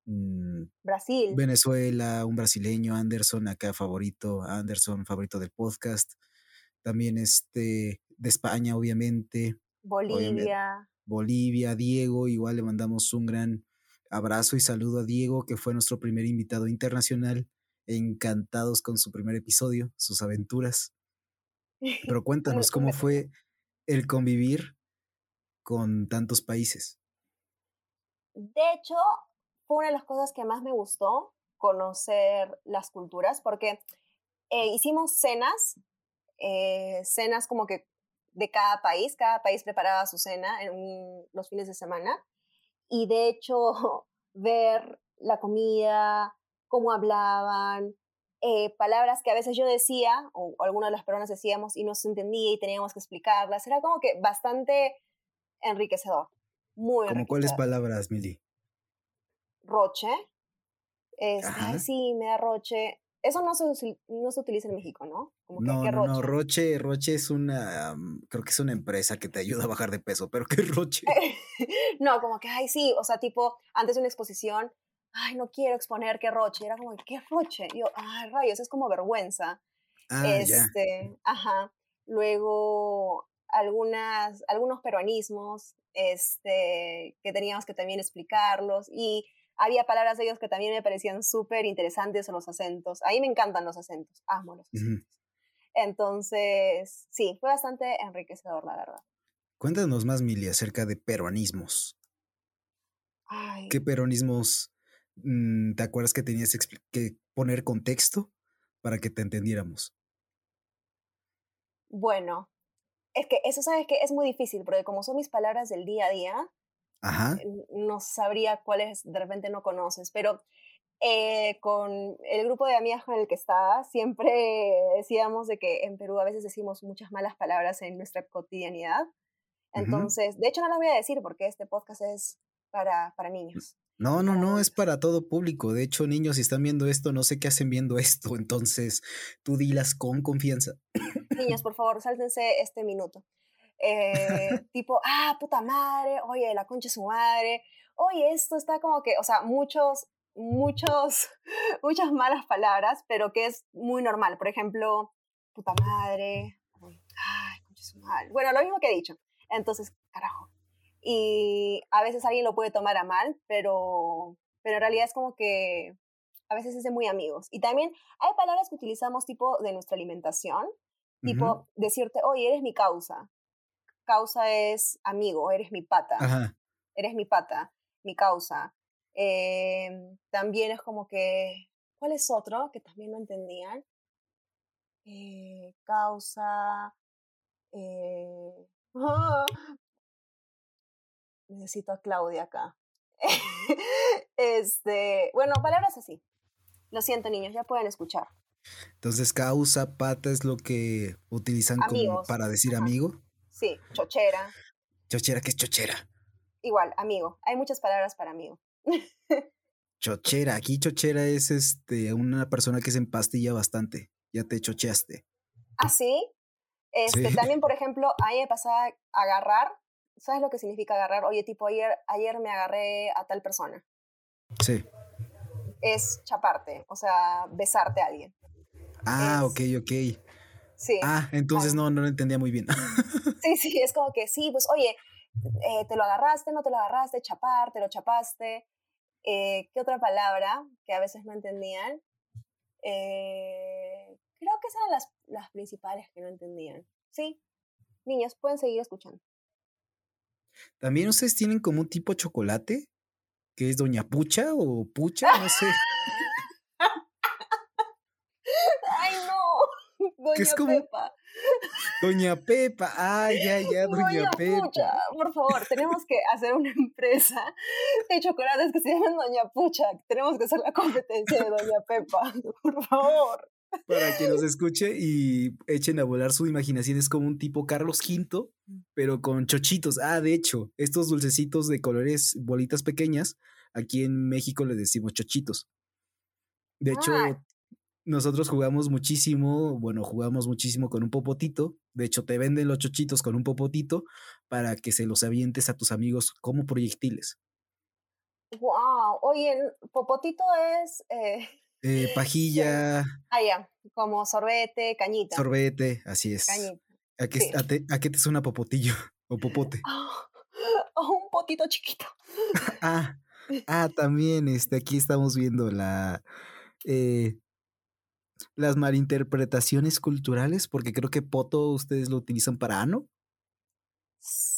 mm, Brasil. Venezuela, un brasileño, Anderson, acá favorito, Anderson, favorito del podcast también este, de España, obviamente. Bolivia. Bolivia, Diego, igual le mandamos un gran abrazo y saludo a Diego, que fue nuestro primer invitado internacional. Encantados con su primer episodio, sus aventuras. Pero cuéntanos, ¿cómo fue el convivir con tantos países? De hecho, fue una de las cosas que más me gustó, conocer las culturas, porque eh, hicimos cenas eh, cenas como que de cada país, cada país preparaba su cena en los fines de semana y de hecho ver la comida, cómo hablaban, eh, palabras que a veces yo decía o, algunas de las personas decíamos y no se entendía y teníamos que explicarlas, era como que bastante enriquecedor. Muy ¿Como cuáles palabras, Mili? Roche. Es, sí, me da roche. Eso no se, no se utiliza en México, ¿no? Como no, no, no, Roche, Roche es una, mm, creo que es una empresa que te ayuda a bajar de peso, pero ¿qué Roche? no, como que, ay, sí, o sea, tipo, antes de una exposición, ay, no quiero exponer qué Roche, era como, ¿qué Roche? Y yo, ay, rayos, es como vergüenza. Ah, este, ajá. Luego, algunas, algunos peruanismos, este, que teníamos que también explicarlos y había palabras de ellos que también me parecían súper interesantes, los acentos. A mí me encantan los acentos, amo los acentos. Entonces, sí, fue bastante enriquecedor, la verdad. Cuéntanos más, Mili, acerca de peruanismos. ¿Qué peronismos mm, te acuerdas que tenías que poner contexto para que te entendiéramos? Bueno, es que eso sabes que es muy difícil, porque como son mis palabras del día a día, Ajá. no sabría cuáles de repente no conoces, pero eh, con el grupo de amigas con el que estaba, siempre decíamos de que en Perú a veces decimos muchas malas palabras en nuestra cotidianidad. Entonces, de hecho no las voy a decir porque este podcast es para, para niños. No, no, no, es para todo público. De hecho, niños, si están viendo esto, no sé qué hacen viendo esto. Entonces, tú dilas con confianza. Niños, por favor, sáltense este minuto. Eh, tipo, ah, puta madre, oye, la concha es su madre, oye, esto está como que, o sea, muchos, muchos, muchas malas palabras, pero que es muy normal. Por ejemplo, puta madre, ay, concha su madre. Bueno, lo mismo que he dicho. Entonces, carajo. Y a veces alguien lo puede tomar a mal, pero, pero en realidad es como que a veces es de muy amigos. Y también hay palabras que utilizamos tipo de nuestra alimentación, tipo decirte, oye, eres mi causa causa es amigo, eres mi pata. Eres mi pata, mi causa. Em, también es como que, ¿cuál es otro que también no entendían? Eh, causa. Eh, necesito a Claudia acá. este, bueno, palabras así. Lo siento, niños, ya pueden escuchar. Entonces, causa, pata es lo que utilizan como para decir amigo. Sí, chochera. Chochera, ¿qué es chochera? Igual, amigo. Hay muchas palabras para amigo. chochera, aquí chochera es este una persona que se empastilla bastante. Ya te chocheaste. ¿Ah, sí? Este, También, por ejemplo, a mí me pasaba agarrar. ¿Sabes lo que significa agarrar? Oye, tipo, ayer, ayer me agarré a tal persona. Sí. Es chaparte, o sea, besarte a alguien. Ah, ok, ok. Sí. Ah, entonces no, no lo entendía muy bien. Sí, sí, es como que sí, pues oye, eh, te lo agarraste, no te lo agarraste, chapar, te lo chapaste. Eh, ¿Qué otra palabra que a veces no entendían? Eh, creo que esas eran las, las principales que no entendían. Sí, niños, pueden seguir escuchando. ¿También ustedes tienen como un tipo chocolate? ¿Qué es Doña Pucha o Pucha? No sé. Ay, Doña es como- Pepa. Doña Pepa. Ay, ya, ya, Doña Pepa. Pucha, por favor, tenemos que hacer una empresa de chocolates que se llaman Doña Pucha. Tenemos que hacer la competencia de Doña Pepa, por favor. Para que nos escuche y echen a volar su imaginación. Es como un tipo Carlos V, pero con chochitos. Ah, de hecho, estos dulcecitos de colores, bolitas pequeñas, aquí en México le decimos chochitos. De hecho, Ah. Nosotros jugamos muchísimo, bueno, jugamos muchísimo con un popotito. De hecho, te venden los chochitos con un popotito para que se los avientes a tus amigos como proyectiles. Wow. Oye, Popotito es. Eh, Eh, pajilla, ah, ya, como sorbete, cañita. sorbete, así es. Cañita. ¿A qué, sí. a te- a qué te suena popotillo o popote? Ah, un potito chiquito. Ah, ah, también, este, aquí estamos viendo la eh, las malinterpretaciones culturales, porque creo que poto ustedes lo utilizan para ano.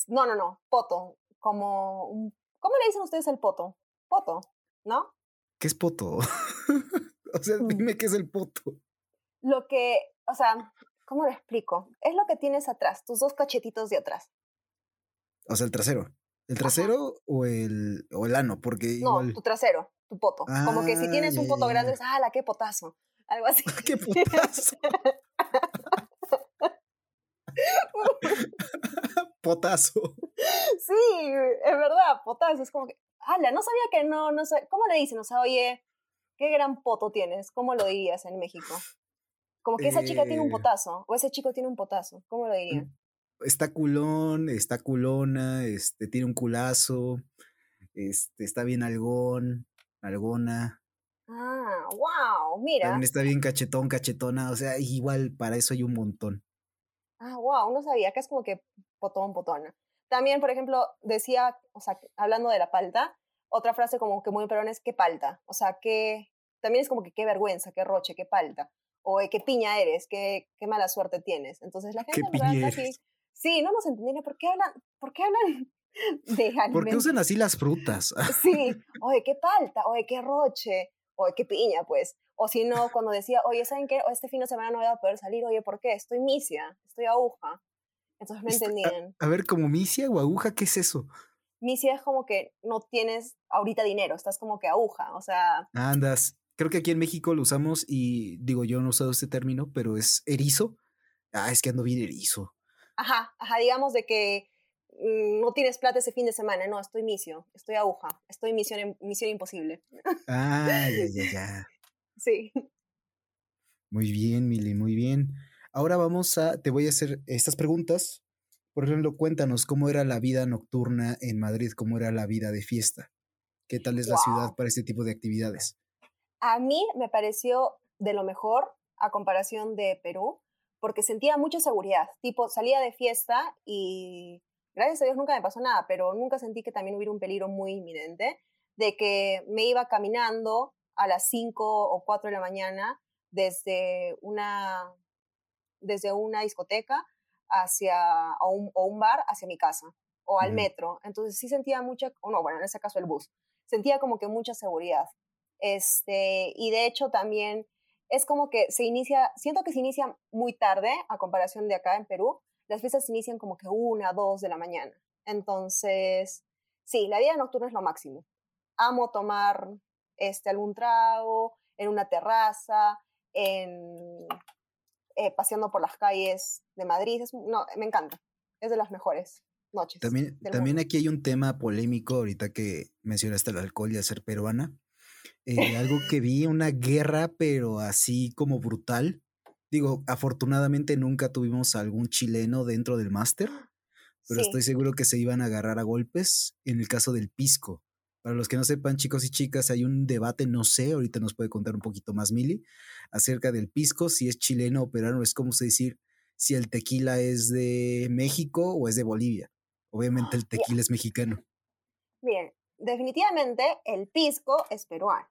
No, no, no. Poto. Como un. ¿Cómo le dicen ustedes el poto? Poto, ¿no? ¿Qué es poto? o sea, Mm. dime qué es el poto. Lo que. O sea, ¿cómo lo explico? Es lo que tienes atrás, tus dos cachetitos de atrás. O sea, el trasero. ¿El trasero o el, o el ano? Porque No, tu trasero, tu poto. Como que si Ah, tienes un poto grande, es, ¡ah, la qué potazo! Algo así. ¡Qué putazo! Potazo. Sí, es verdad, potazo. Es como que, ¡hala! No sabía que no, no sé. ¿Cómo le dicen? O sea, oye, qué gran poto tienes. ¿Cómo lo dirías en México? Como que esa chica tiene un Eh, potazo, o ese chico tiene un potazo. ¿Cómo lo dirían? Está culón, está culona, este, tiene un culazo, este, está bien algón, algona. Ah, wow, mira. También está bien cachetón, cachetona. O sea, igual para eso hay un montón. Ah, wow, no sabía, que es como que potón, potona. También, por ejemplo, decía, o sea, hablando de la palta, otra frase como que muy perón es qué palta. O sea, que también es como que qué vergüenza, qué roche, qué palta. O qué piña eres, qué, qué mala suerte tienes. Entonces la gente ¿Qué eres? Sí, no nos entendieron. ¿Por qué hablan, por qué hablan de ¿Por qué usan así las frutas? Sí, oye, qué palta, oye, qué roche, oye, qué piña, pues. O si no, cuando decía, oye, ¿saben qué? Este fin de semana no voy a poder salir, oye, ¿por qué? Estoy misia, estoy aguja. Entonces no entendían. A ver, como misia o aguja, ¿qué es eso? Misia es como que no tienes ahorita dinero, estás como que aguja, o sea, Andas. Creo que aquí en México lo usamos y digo, yo no he usado este término, pero es erizo. Ah, es que ando bien erizo. ajá, ajá, digamos de que no tienes plata ese fin de semana, no, estoy misio, estoy aguja, estoy misión, misión imposible. Ah, ya, ya, ya. Sí. Muy bien, Mili, muy bien. Ahora vamos a, te voy a hacer estas preguntas. Por ejemplo, cuéntanos cómo era la vida nocturna en Madrid, cómo era la vida de fiesta. ¿Qué tal es la ciudad para este tipo de actividades? A mí me pareció de lo mejor a comparación de Perú, porque sentía mucha seguridad. Tipo, salía de fiesta y gracias a Dios nunca me pasó nada, pero nunca sentí que también hubiera un peligro muy inminente de que me iba caminando a las 5 o 4 de la mañana desde una, desde una discoteca hacia, o, un, o un bar hacia mi casa o al metro. Entonces sí sentía mucha, o no, bueno, en ese caso el bus, sentía como que mucha seguridad. Este, y de hecho también es como que se inicia, siento que se inicia muy tarde a comparación de acá en Perú. Las fiestas inician como que una, dos de la mañana. Entonces, sí, la vida nocturna es lo máximo. Amo tomar este, algún trago en una terraza, en, eh, paseando por las calles de Madrid. Es, no, me encanta. Es de las mejores noches. También, también mundo. aquí hay un tema polémico ahorita que mencionaste el alcohol y el ser peruana. Eh, algo que vi, una guerra, pero así como brutal. Digo, afortunadamente nunca tuvimos algún chileno dentro del máster, pero Sí. estoy seguro que se iban a agarrar a golpes en el caso del pisco. Para los que no sepan, chicos y chicas, hay un debate, no sé, ahorita nos puede contar un poquito más Mili, acerca del pisco, si es chileno o peruano, es como se decir si el tequila es de México o es de Bolivia. Obviamente el tequila es mexicano. Bien, definitivamente el pisco es peruano.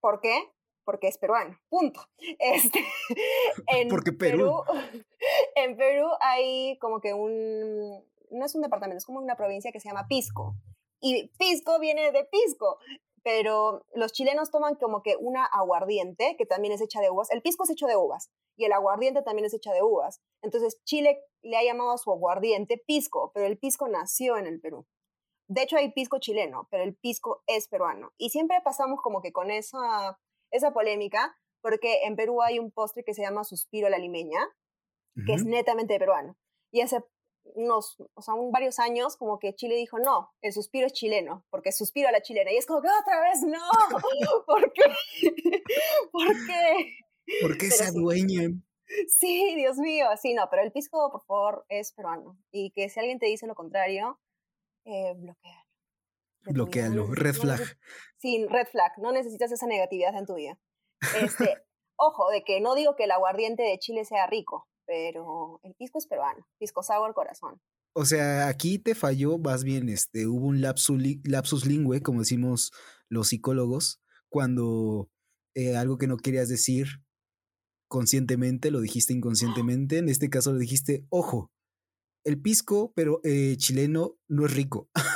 ¿Por qué? Porque es peruano, punto. Este, en Porque Perú. en Perú hay como que un, no es un departamento, es como una provincia que se llama Pisco. Y pisco viene de pisco, pero los chilenos toman como que una aguardiente, que también es hecha de uvas. El pisco es hecho de uvas y el aguardiente también es hecha de uvas. Entonces Chile le ha llamado a su aguardiente pisco, pero el pisco nació en el Perú. De hecho hay pisco chileno, pero el pisco es peruano. Y siempre pasamos como que con esa, esa polémica, porque en Perú hay un postre que se llama suspiro a la limeña, que es netamente peruano. Y hace unos, o sea, un, varios años, como que Chile dijo, no, el suspiro es chileno, porque suspiro a la chilena. Y es como que otra vez, no, ¿por qué? ¿Por qué? ¿Por qué se adueñan? Sí, Dios mío, sí, no, pero el pisco, por favor, es peruano. Y que si alguien te dice lo contrario, eh, bloquealo. Bloquealo, red flag. sí, red flag, no necesitas esa negatividad en tu vida. Este, ojo, de que no digo que el aguardiente de Chile sea rico, pero el pisco es peruano, pisco sour corazón. O sea, aquí te falló, más bien, este, hubo un lapsus, lapsus lingüe, como decimos los psicólogos, cuando eh, algo que no querías decir conscientemente, lo dijiste inconscientemente, en este caso lo dijiste, ojo, el pisco, pero eh, chileno no es rico.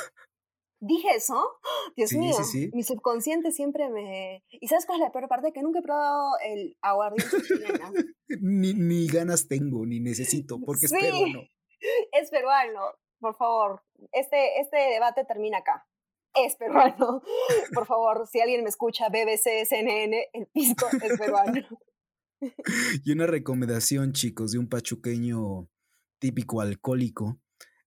¿Dije eso? Dios mío, mi subconsciente siempre me... ¿Y sabes cuál es la peor parte? Que nunca he probado el aguardiente chileno. ni, ni, ganas tengo, ni necesito, porque es peruano. Es peruano, por favor. Este, este debate termina acá. Es peruano. Por favor, si alguien me escucha, BBC, CNN, el pisco es peruano. Y una recomendación, chicos, de un pachuqueño típico alcohólico.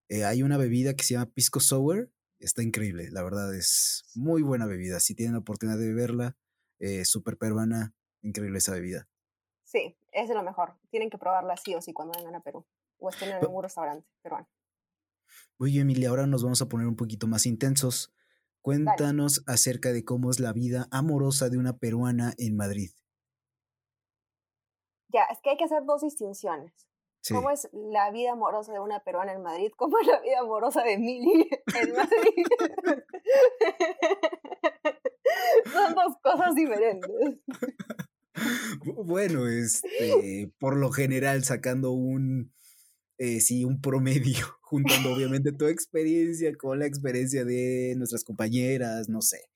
Eh, hay una bebida que se llama Pisco Sour. Está increíble, la verdad es muy buena bebida. Si tienen la oportunidad de beberla, eh, súper peruana, increíble esa bebida. Sí, es de lo mejor. Tienen que probarla sí o sí cuando vengan a Perú. O estén en algún restaurante peruano. Oye, Emilia, ahora nos vamos a poner un poquito más intensos. Cuéntanos acerca de cómo es la vida amorosa de una peruana en Madrid. Ya, es que hay que hacer dos distinciones. ¿Cómo es la vida amorosa de una peruana en Madrid? ¿Cómo es la vida amorosa de Mili en Madrid? Son dos cosas diferentes. Bueno, este, por lo general, sacando un, eh, sí, un promedio, juntando obviamente tu experiencia con la experiencia de nuestras compañeras, no sé.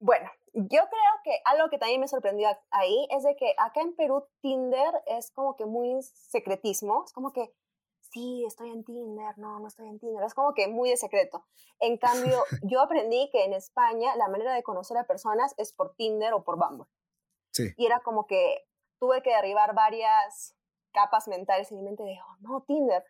Bueno, yo creo que algo que también me sorprendió ahí es de que acá en Perú Tinder es como que muy secretismo, es como que sí, estoy en Tinder, no, no estoy en Tinder, es como que muy de secreto. En cambio, yo aprendí que en España la manera de conocer a personas es por Tinder o por Bumble. Sí. Y era como que tuve que derribar varias capas mentales en mi mente de, oh, no, Tinder.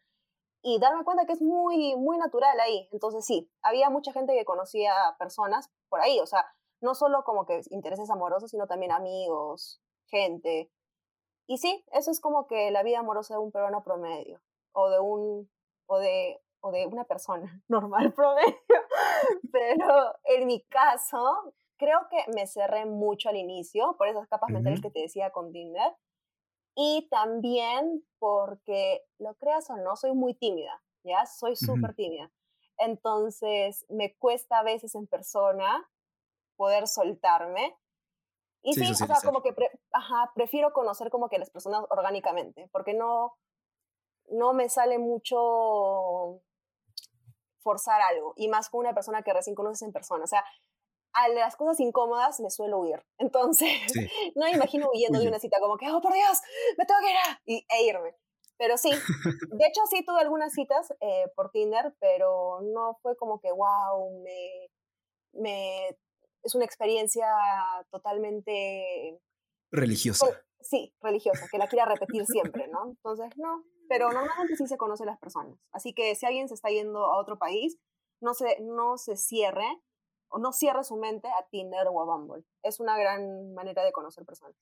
Y darme cuenta que es muy, muy natural ahí. Entonces sí, había mucha gente que conocía personas por ahí, o sea, no solo como que intereses amorosos, sino también amigos, gente. Y sí, eso es como que la vida amorosa de un peruano promedio, o de un, o de, o de una persona normal promedio. Pero en mi caso, creo que me cerré mucho al inicio por esas capas mentales que te decía con Tinder. Y también porque, lo creas o no, soy muy tímida, ¿ya? Soy súper tímida. Entonces, me cuesta a veces en persona poder soltarme. Y sí, o sea, como que ajá, prefiero conocer como que las personas orgánicamente, porque no, no me sale mucho forzar algo, y más con una persona que recién conoces en persona. O sea, a las cosas incómodas me suelo huir. Entonces, no me imagino huyendo de una cita como que, oh, por Dios, me tengo que ir y, e irme. Pero sí, de hecho sí tuve algunas citas eh, por Tinder, pero no fue como que, wow, me, me es una experiencia totalmente... Religiosa. Sí, religiosa, que la quiera repetir siempre, ¿no? Entonces, no, pero normalmente sí se conocen las personas. Así que si alguien se está yendo a otro país, no se, no se cierre o no cierre su mente a Tinder o a Bumble. Es una gran manera de conocer personas.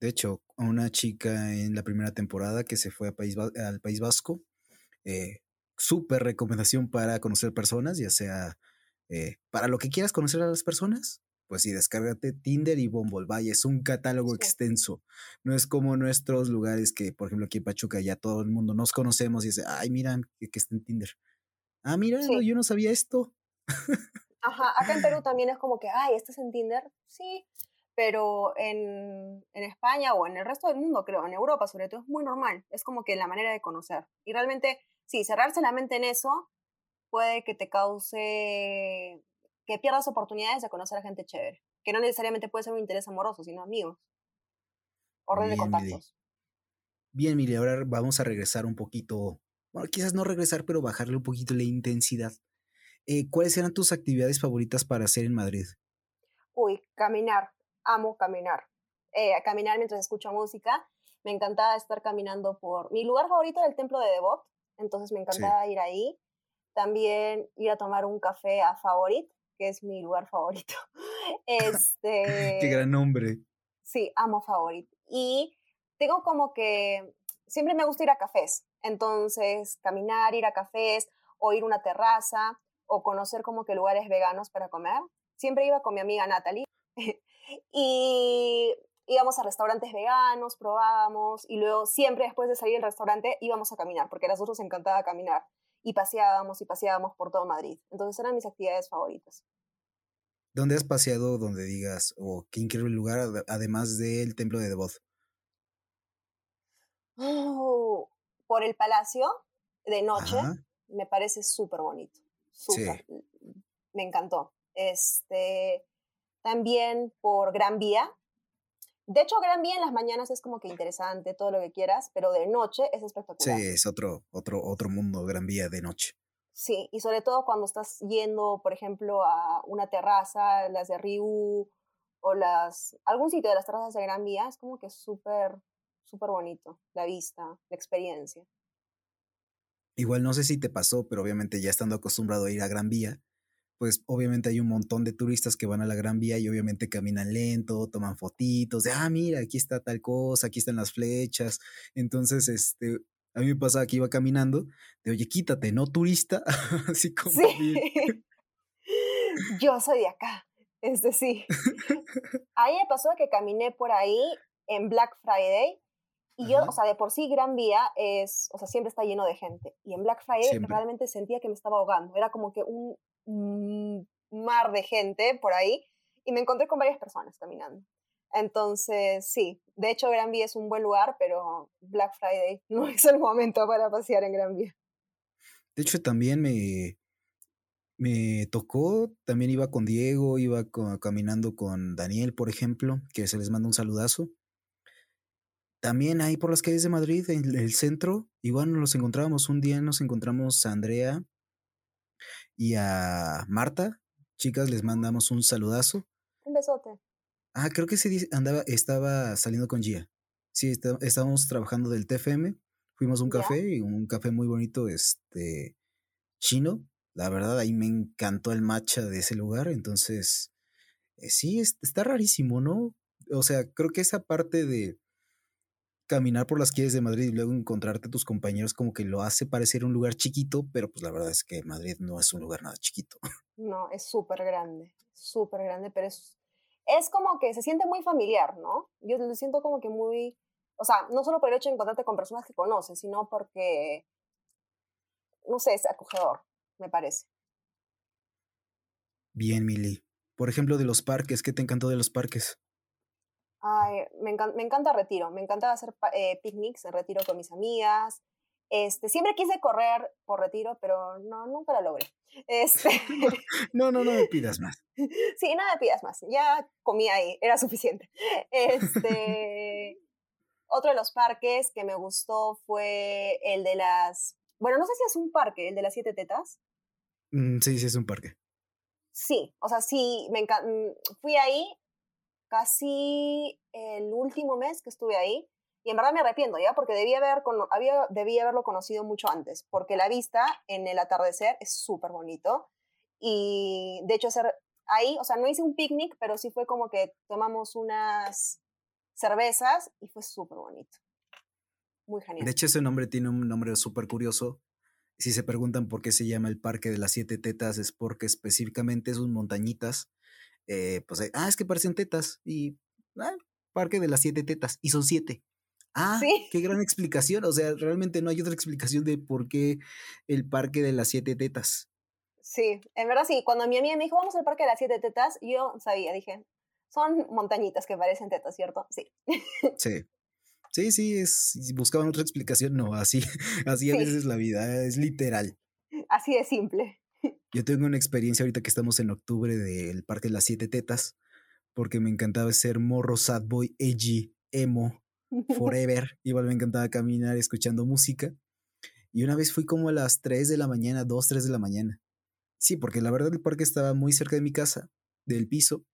De hecho, una chica en la primera temporada que se fue a país, al País Vasco, eh, súper recomendación para conocer personas, ya sea eh, para lo que quieras conocer a las personas, pues sí, descárgate Tinder y Bumble. Vaya, es un catálogo extenso. No es como nuestros lugares que, por ejemplo, aquí en Pachuca ya todo el mundo nos conocemos y dice, ay, mira, que, está en Tinder. Ah, mira, yo no sabía esto. Ajá, acá en Perú también es como que, ay, ¿estás en Tinder? Sí, pero en, en, España o en el resto del mundo, creo, en Europa sobre todo, es muy normal. Es como que la manera de conocer. Y realmente, sí, cerrarse la mente en eso puede que te cause que pierdas oportunidades de conocer a gente chévere, que no necesariamente puede ser un interés amoroso, sino amigos o red de contactos. Bien, Mili, ahora vamos a regresar un poquito, bueno, quizás no regresar, pero bajarle un poquito la intensidad. Eh, ¿Cuáles eran tus actividades favoritas para hacer en Madrid? Uy, caminar, amo caminar. Eh, caminar mientras escucho música. Me encantaba estar caminando por... Mi lugar favorito era el templo de Devot, entonces me encantaba ir ahí. También ir a tomar un café a Favorit, que es mi lugar favorito. Este... Qué gran nombre. Sí, amo Favorit. Y tengo como que siempre me gusta ir a cafés. Entonces, caminar, ir a cafés o ir a una terraza o conocer como que lugares veganos para comer. Siempre iba con mi amiga Natalie y íbamos a restaurantes veganos, probábamos y luego siempre después de salir del restaurante íbamos a caminar porque a nosotros nos encantaba caminar y paseábamos y paseábamos por todo Madrid. Entonces eran mis actividades favoritas. ¿Dónde has paseado donde digas, o oh, qué increíble lugar, además del templo de Devot? Oh, por el palacio de noche, me parece súper bonito. Súper. Me encantó. Este, también por Gran Vía. De hecho, Gran Vía en las mañanas es como que interesante, todo lo que quieras, pero de noche es espectacular. Sí, es otro, otro, otro mundo, Gran Vía de noche. Sí, y sobre todo cuando estás yendo, por ejemplo, a una terraza, las de Riu o las algún sitio de las terrazas de Gran Vía, es como que súper, súper bonito, la vista, la experiencia. Igual no sé si te pasó, pero obviamente ya estando acostumbrado a ir a Gran Vía, pues obviamente hay un montón de turistas que van a la Gran Vía y obviamente caminan lento, toman fotitos de, ah, mira, aquí está tal cosa, aquí están las flechas. Entonces, este, a mí me pasaba que iba caminando, de oye, quítate, no turista, así como. Sí. Yo soy de acá, es decir. Ahí me pasó que caminé por ahí en Black Friday y yo, o sea, de por sí Gran Vía es, o sea, siempre está lleno de gente. Y en Black Friday realmente sentía que me estaba ahogando. Era como que un mar de gente por ahí y me encontré con varias personas caminando. Entonces, sí, de hecho Gran Vía es un buen lugar, pero Black Friday no es el momento para pasear en Gran Vía. De hecho, también me, me tocó, también iba con Diego, iba caminando con Daniel, por ejemplo, que se les manda un saludazo. También ahí por las calles de Madrid, en el centro, igual nos los encontrábamos. Un día nos encontramos a Andrea y a Marta. Chicas, les mandamos un saludazo. Un besote. Ah, creo que sí andaba, estaba saliendo con Gia. Sí, estábamos trabajando del TFM. Fuimos a un café, y un café muy bonito, este, chino. La verdad, ahí me encantó el matcha de ese lugar. Entonces, eh, sí, está rarísimo, ¿no? O sea, creo que esa parte de caminar por las calles de Madrid y luego encontrarte a tus compañeros como que lo hace parecer un lugar chiquito, pero pues la verdad es que Madrid no es un lugar nada chiquito. No, es súper grande, súper grande, pero es, es como que se siente muy familiar, ¿no? Yo lo siento como que muy, o sea, no solo por el hecho de encontrarte con personas que conoces, sino porque, no sé, es acogedor, me parece. Bien, Mili. Por ejemplo, de los parques, ¿qué te encantó de los parques? Ay, me, me encanta Retiro, me encanta hacer eh, picnics en Retiro con mis amigas. Este, siempre quise correr por Retiro, pero no, nunca lo logré. Este... no, no, no me pidas más. Sí, no me pidas más. Ya comí ahí, era suficiente. Este, otro de los parques que me gustó fue el de las, bueno, no sé si es un parque, el de las siete tetas. Mm, sí, sí es un parque. Sí, o sea, sí, me mm, fui ahí casi el último mes que estuve ahí. Y en verdad me arrepiento, ¿ya? Porque debía, haber, había, debía haberlo conocido mucho antes, porque la vista en el atardecer es súper bonito. Y de hecho, hacer ahí, o sea, no hice un picnic, pero sí fue como que tomamos unas cervezas y fue súper bonito. Muy genial. De hecho, ese nombre tiene un nombre súper curioso. Si se preguntan por qué se llama el Parque de las Siete Tetas, es porque específicamente sus montañitas eh, pues, eh, ah, es que parecen tetas y ah, parque de las siete tetas y son siete. Ah, qué gran explicación. O sea, realmente no hay otra explicación de por qué el parque de las siete tetas. Sí, en verdad sí. Cuando mi amiga me dijo, vamos al parque de las siete tetas, yo sabía, dije, son montañitas que parecen tetas, ¿cierto? Sí. Sí. Sí, sí, es, buscaban otra explicación, no, así, así a veces la vida, es literal. así de simple. Yo tengo una experiencia ahorita que estamos en octubre del Parque de las Siete Tetas, porque me encantaba ser morro, sad boy, edgy, emo, forever. Igual me encantaba caminar escuchando música. Y una vez fui como a las 3 de la mañana, 2, 3 de la mañana. Sí, porque la verdad el parque estaba muy cerca de mi casa, del piso.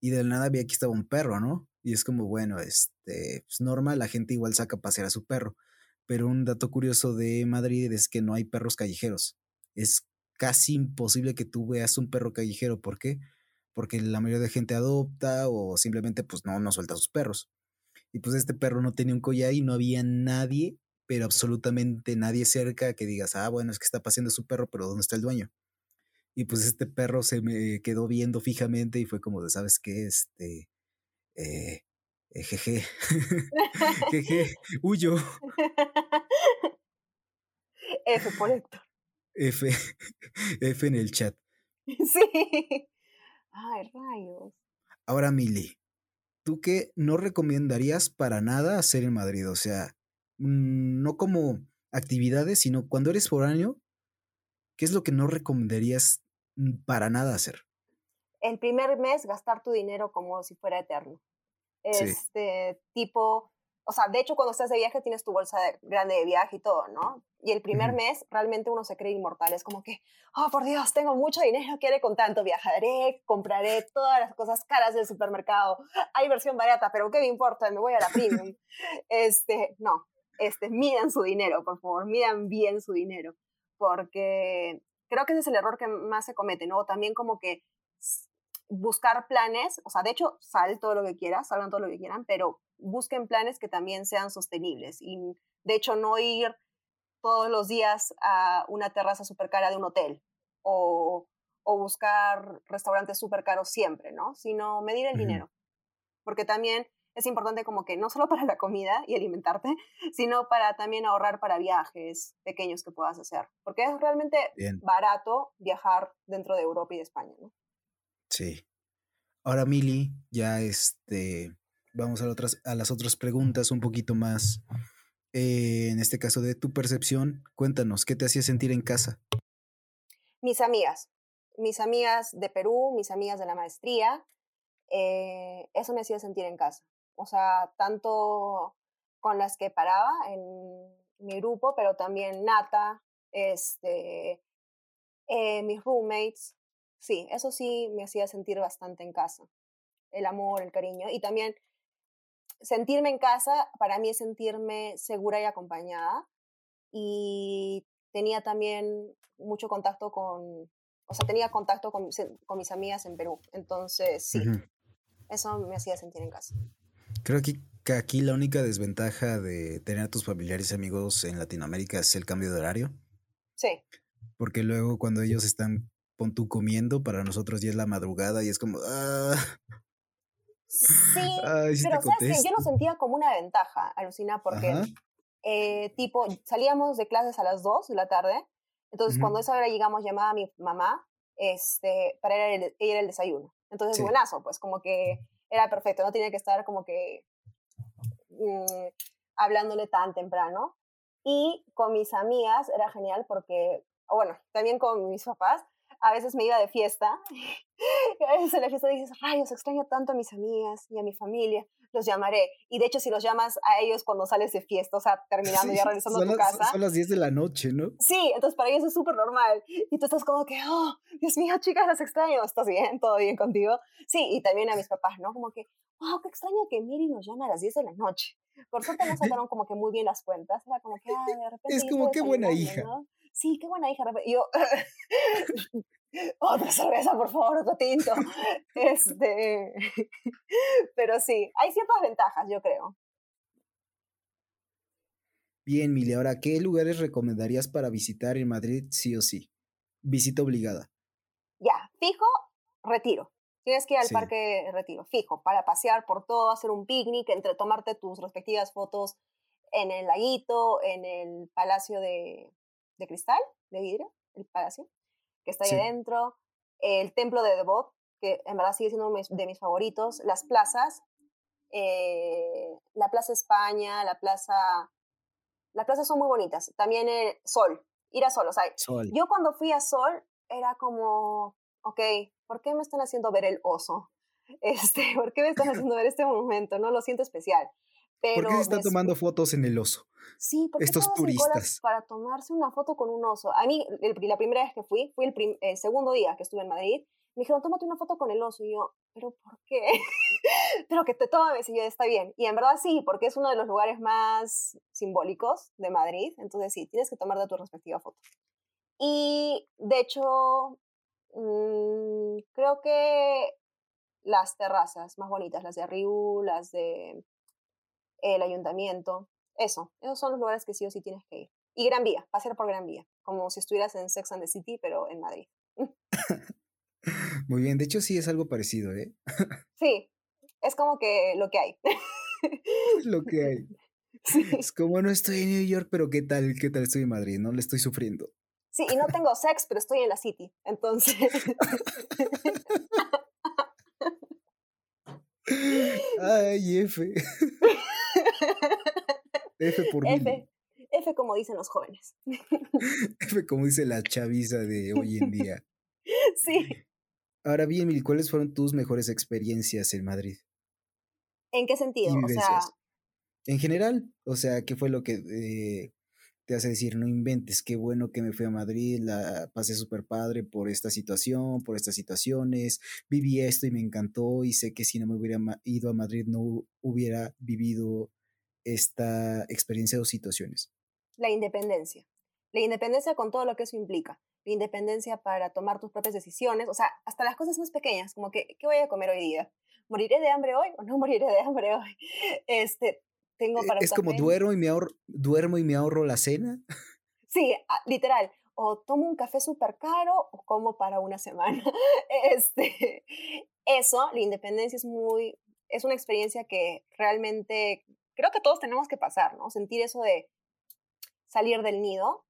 Y de la nada vi aquí estaba un perro, ¿no? Y es como, bueno, este, pues normal, la gente igual saca a pasear a su perro. Pero un dato curioso de Madrid es que no hay perros callejeros. Es casi imposible que tú veas un perro callejero. ¿Por qué? Porque la mayoría de gente adopta o simplemente pues no, no suelta a sus perros. Y pues este perro no tenía un collar y no había nadie pero absolutamente nadie cerca que digas, ah, bueno, es que está paseando su perro, pero ¿dónde está el dueño? Y pues este perro se me quedó viendo fijamente y fue como de, ¿sabes qué? Este, eh, eh jeje, jeje, huyo. F por Héctor. F, F en el chat. Sí. Ay, rayos. Ahora, Mili, ¿tú qué no recomendarías para nada hacer en Madrid? O sea, Mm, no como actividades, sino cuando eres foráneo, ¿qué es lo que no recomendarías mm, para nada hacer? El primer mes gastar tu dinero como si fuera eterno. Este tipo, o sea, de hecho cuando estás de viaje tienes tu bolsa grande de viaje y todo, ¿no? Y el primer mes realmente uno se cree inmortal, es como que, oh, por Dios, tengo mucho dinero, quiere con tanto, viajaré, compraré todas las cosas caras del supermercado, hay versión barata, pero ¿qué me importa? Me voy a la premium. este, no, este, midan su dinero, por favor, midan bien su dinero, porque creo que ese es el error que más se comete, ¿no? También como que buscar planes, o sea, de hecho, sal todo lo que quieras, salgan todo lo que quieran, pero busquen planes que también sean sostenibles y de hecho no ir todos los días a una terraza súper cara de un hotel o, o buscar restaurantes súper caros siempre, ¿no? Sino medir el dinero. Porque también es importante como que no solo para la comida y alimentarte, sino para también ahorrar para viajes pequeños que puedas hacer, porque es realmente barato viajar dentro de Europa y de España, ¿no? Sí. Ahora, Mili, ya este, vamos a, las otras preguntas un poquito más, eh, en este caso de tu percepción, cuéntanos, ¿qué te hacía sentir en casa? Mis amigas, mis amigas de Perú, mis amigas de la maestría, eh, eso me hacía sentir en casa o sea, tanto con las que paraba en mi grupo, pero también Nata, este, eh, mis roommates. Sí, eso sí me hacía sentir bastante en casa. El amor, el cariño. Y también sentirme en casa, para mí es sentirme segura y acompañada. Y tenía también mucho contacto con, o sea, tenía contacto con, con mis amigas en Perú. Entonces, sí, eso me hacía sentir en casa. Creo que, aquí la única desventaja de tener a tus familiares y amigos en Latinoamérica es el cambio de horario. Sí. Porque luego cuando ellos están, pon tú comiendo, para nosotros ya es la madrugada y es como, ah. Sí, pero sabes que yo lo sentía como una ventaja, alucina, porque eh, tipo, salíamos de clases a las 2 de la tarde, entonces cuando esa hora llegamos llamaba a mi mamá este, para ir, a ir al desayuno. Entonces, buenazo, pues como que era perfecto, no tenía que estar como que mm, hablándole tan temprano. Y con mis amigas era genial porque, bueno, también con mis papás, a veces me iba de fiesta. a veces en la fiesta dices, rayos, extraño tanto a mis amigas y a mi familia los llamaré. Y de hecho, si los llamas a ellos cuando sales de fiesta, o sea, terminando ya regresando a tu casa. Son las 10 de la noche, ¿no? Sí, entonces para ellos es súper normal. Y tú estás como que, oh, Dios mío, chicas, las extraño. ¿Estás bien? ¿Todo bien contigo? Sí, y también a mis papás, ¿no? Como que, wow, qué extraño que Miri nos llame a las 10 de la noche. Por suerte no sacaron como que muy bien las cuentas. Era como que, ah, de repente. Es como, qué buena hija. Sí, qué buena hija. Y yo, otra cerveza, por favor, otro tinto. Este, pero sí, hay ciertas ventajas, yo creo. Bien, Mili, ahora, ¿qué lugares recomendarías para visitar en Madrid sí o sí? Visita obligada. Ya, fijo, retiro. Tienes que ir al parque Retiro, fijo, para pasear por todo, hacer un picnic, entre tomarte tus respectivas fotos en el laguito, en el Palacio de, de Cristal, de vidrio, el palacio que está ahí adentro, el templo de Devot, que en verdad sigue siendo de mis favoritos, las plazas, eh, la Plaza España, la Plaza... Las plazas son muy bonitas. También el Sol ir a Sol. O sea, yo cuando fui a Sol era como, ok, ¿por qué me están haciendo ver el oso? Este, ¿Por qué me están haciendo ver este monumento? No lo siento especial. Pero ¿Por qué se están tomando fotos en el oso? Sí, porque estos turistas. Para tomarse una foto con un oso. A mí, la primera vez que fui, fue el, el, segundo día que estuve en Madrid, me dijeron, tómate una foto con el oso. Y yo, ¿pero por qué? pero que te tomes. Y yo, está bien. Y en verdad sí, porque es uno de los lugares más simbólicos de Madrid. Entonces sí, tienes que tomar de tu respectiva foto. Y de hecho, mmm, creo que las terrazas más bonitas, las de Arriú, las de el ayuntamiento, eso, esos son los lugares que sí o sí tienes que ir. Y Gran Vía, pasear por Gran Vía, como si estuvieras en Sex and the City, pero en Madrid. Muy bien, de hecho sí es algo parecido, ¿eh? Sí, es como que lo que hay. lo que hay. Es como no estoy en New York, pero ¿qué tal? ¿Qué tal estoy en Madrid? No le estoy sufriendo. Sí, y no tengo sex, pero estoy en la City. Entonces. Ay, F. F por F. F como dicen los jóvenes. F como dice la chaviza de hoy en día. Sí. Ahora bien, Mil, ¿cuáles fueron tus mejores experiencias en Madrid? ¿En qué sentido? O sea, en general, o sea, ¿qué fue lo que eh, te hace decir, no inventes, qué bueno que me fui a Madrid, la pasé súper padre por esta situación, por estas situaciones, viví esto y me encantó y sé que si no me hubiera ido a Madrid no hubiera vivido esta experiencia o situaciones? La independencia. La independencia con todo lo que eso implica la independencia para tomar tus propias decisiones, o sea, hasta las cosas más pequeñas, como que, ¿qué voy a comer hoy día? ¿Moriré de hambre hoy o no moriré de hambre hoy? Este, tengo e, para... Es como duermo y, me ahorro, duermo y me ahorro la cena. Sí, ah, literal. O tomo un café súper caro o como para una semana. Este, eso, la independencia es muy, es una experiencia que realmente creo que todos tenemos que pasar, ¿no? Sentir eso de salir del nido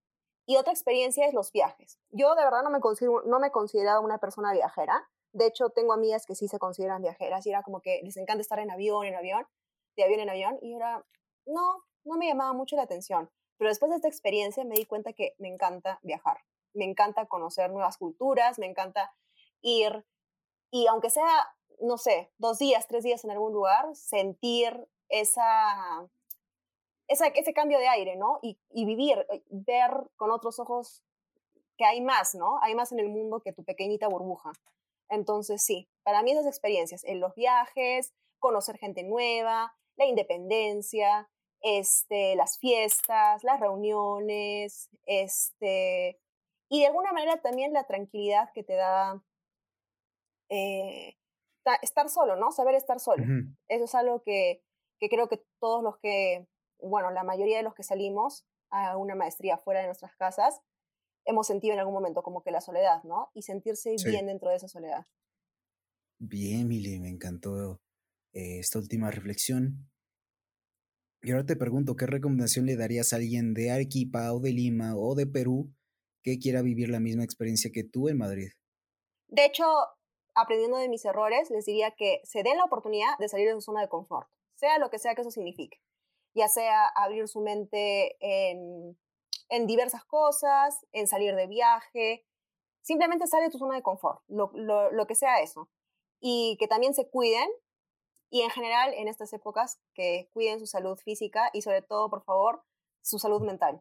y otra experiencia es los viajes. Yo de verdad no me, considero, no me consideraba una persona viajera. De hecho, tengo amigas que sí se consideran viajeras y era como que les encanta estar en avión, en avión, de avión en avión. Y era, no, no me llamaba mucho la atención. Pero después de esta experiencia me di cuenta que me encanta viajar. Me encanta conocer nuevas culturas, me encanta ir y aunque sea, no sé, dos días, tres días en algún lugar, sentir esa, ese cambio de aire, ¿no? Y, vivir, eh, ver con otros ojos que hay más, ¿no? Hay más en el mundo que tu pequeñita burbuja. Entonces, sí, para mí esas experiencias, en los viajes, conocer gente nueva, la independencia, este, las fiestas, las reuniones, este, y de alguna manera también la tranquilidad que te da eh, estar solo, ¿no? Saber estar solo. Eso es algo que, que creo que todos los que bueno, la mayoría de los que salimos a una maestría fuera de nuestras casas, hemos sentido en algún momento como que la soledad, ¿no? Y sentirse bien dentro de esa soledad. Bien, Mili, me encantó eh, esta última reflexión. Y ahora te pregunto, ¿qué recomendación le darías a alguien de Arequipa o de Lima o de Perú que quiera vivir la misma experiencia que tú en Madrid? De hecho, aprendiendo de mis errores, les diría que se den la oportunidad de salir de su zona de confort, sea lo que sea que eso signifique ya sea abrir su mente en, diversas cosas, en salir de viaje, simplemente salir de tu zona de confort, lo, lo, que sea eso. Y que también se cuiden y en general en estas épocas que cuiden su salud física y sobre todo, por favor, su salud mental.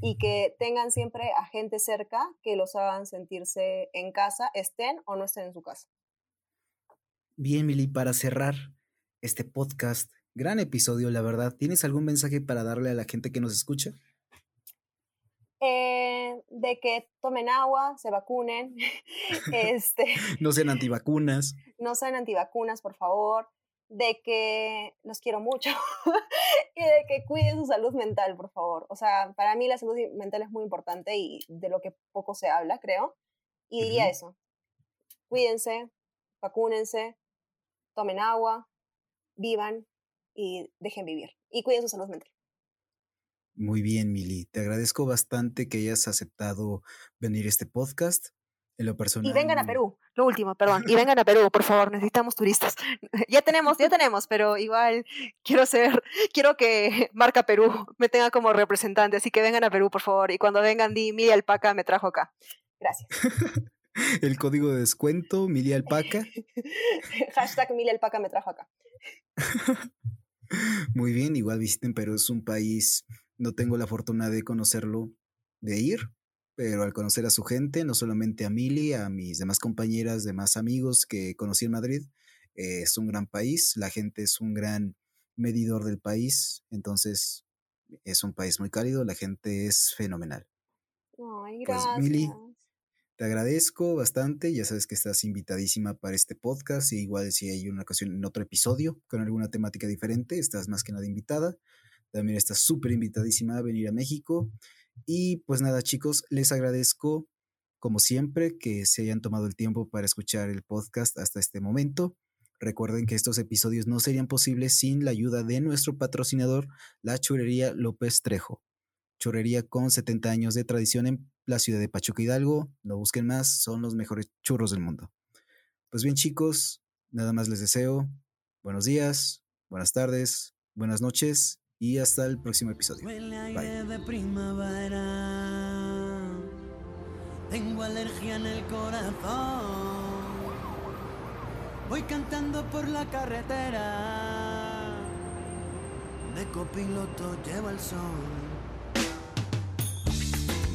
Y que tengan siempre a gente cerca que los hagan sentirse en casa, estén o no estén en su casa. Bien, Mili, para cerrar este podcast, Gran episodio, la verdad. ¿Tienes algún mensaje para darle a la gente que nos escucha? Eh, de que tomen agua, se vacunen. este, no sean antivacunas. No sean antivacunas, por favor. De que los quiero mucho y de que cuiden su salud mental, por favor. O sea, para mí la salud mental es muy importante y de lo que poco se habla, creo. Y diría eso. Cuídense, vacúnense, tomen agua, vivan y dejen vivir. Y cuiden su salud mental. Muy bien, Mili. Te agradezco bastante que hayas aceptado venir a este podcast. En lo personal. Y vengan a Perú, lo último, perdón. Y vengan a Perú, por favor, necesitamos turistas. Ya tenemos, ya tenemos, pero igual quiero ser, quiero que Marca Perú me tenga como representante, así que vengan a Perú, por favor. Y cuando vengan, di, Mili Alpaca me trajo acá. Gracias. El código de descuento, Mili Alpaca. Hashtag Mili Alpaca me trajo acá. Muy bien, igual visiten Perú, es un país, no tengo la fortuna de conocerlo, de ir, pero al conocer a su gente, no solamente a Mili, a mis demás compañeras, demás amigos que conocí en Madrid, eh, es un gran país, la gente es un gran medidor del país, entonces es un país muy cálido, la gente es fenomenal. Ay, gracias. Pues Mili, te agradezco bastante, ya sabes que estás invitadísima para este podcast, y igual si hay una ocasión en otro episodio con alguna temática diferente, estás más que nada invitada. También estás súper invitadísima a venir a México. Y pues nada, chicos, les agradezco, como siempre, que se hayan tomado el tiempo para escuchar el podcast hasta este momento. Recuerden que estos episodios no serían posibles sin la ayuda de nuestro patrocinador, la churrería López Trejo. Churrería con 70 años de tradición en la ciudad de Pachuca Hidalgo. No busquen más, son los mejores churros del mundo. Pues bien, chicos, nada más les deseo buenos días, buenas tardes, buenas noches y hasta el próximo episodio. Bye. de primavera. Tengo alergia en el corazón. Voy cantando por la carretera. De copiloto lleva el sol.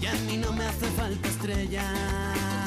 Y a mí no me hace falta estrella.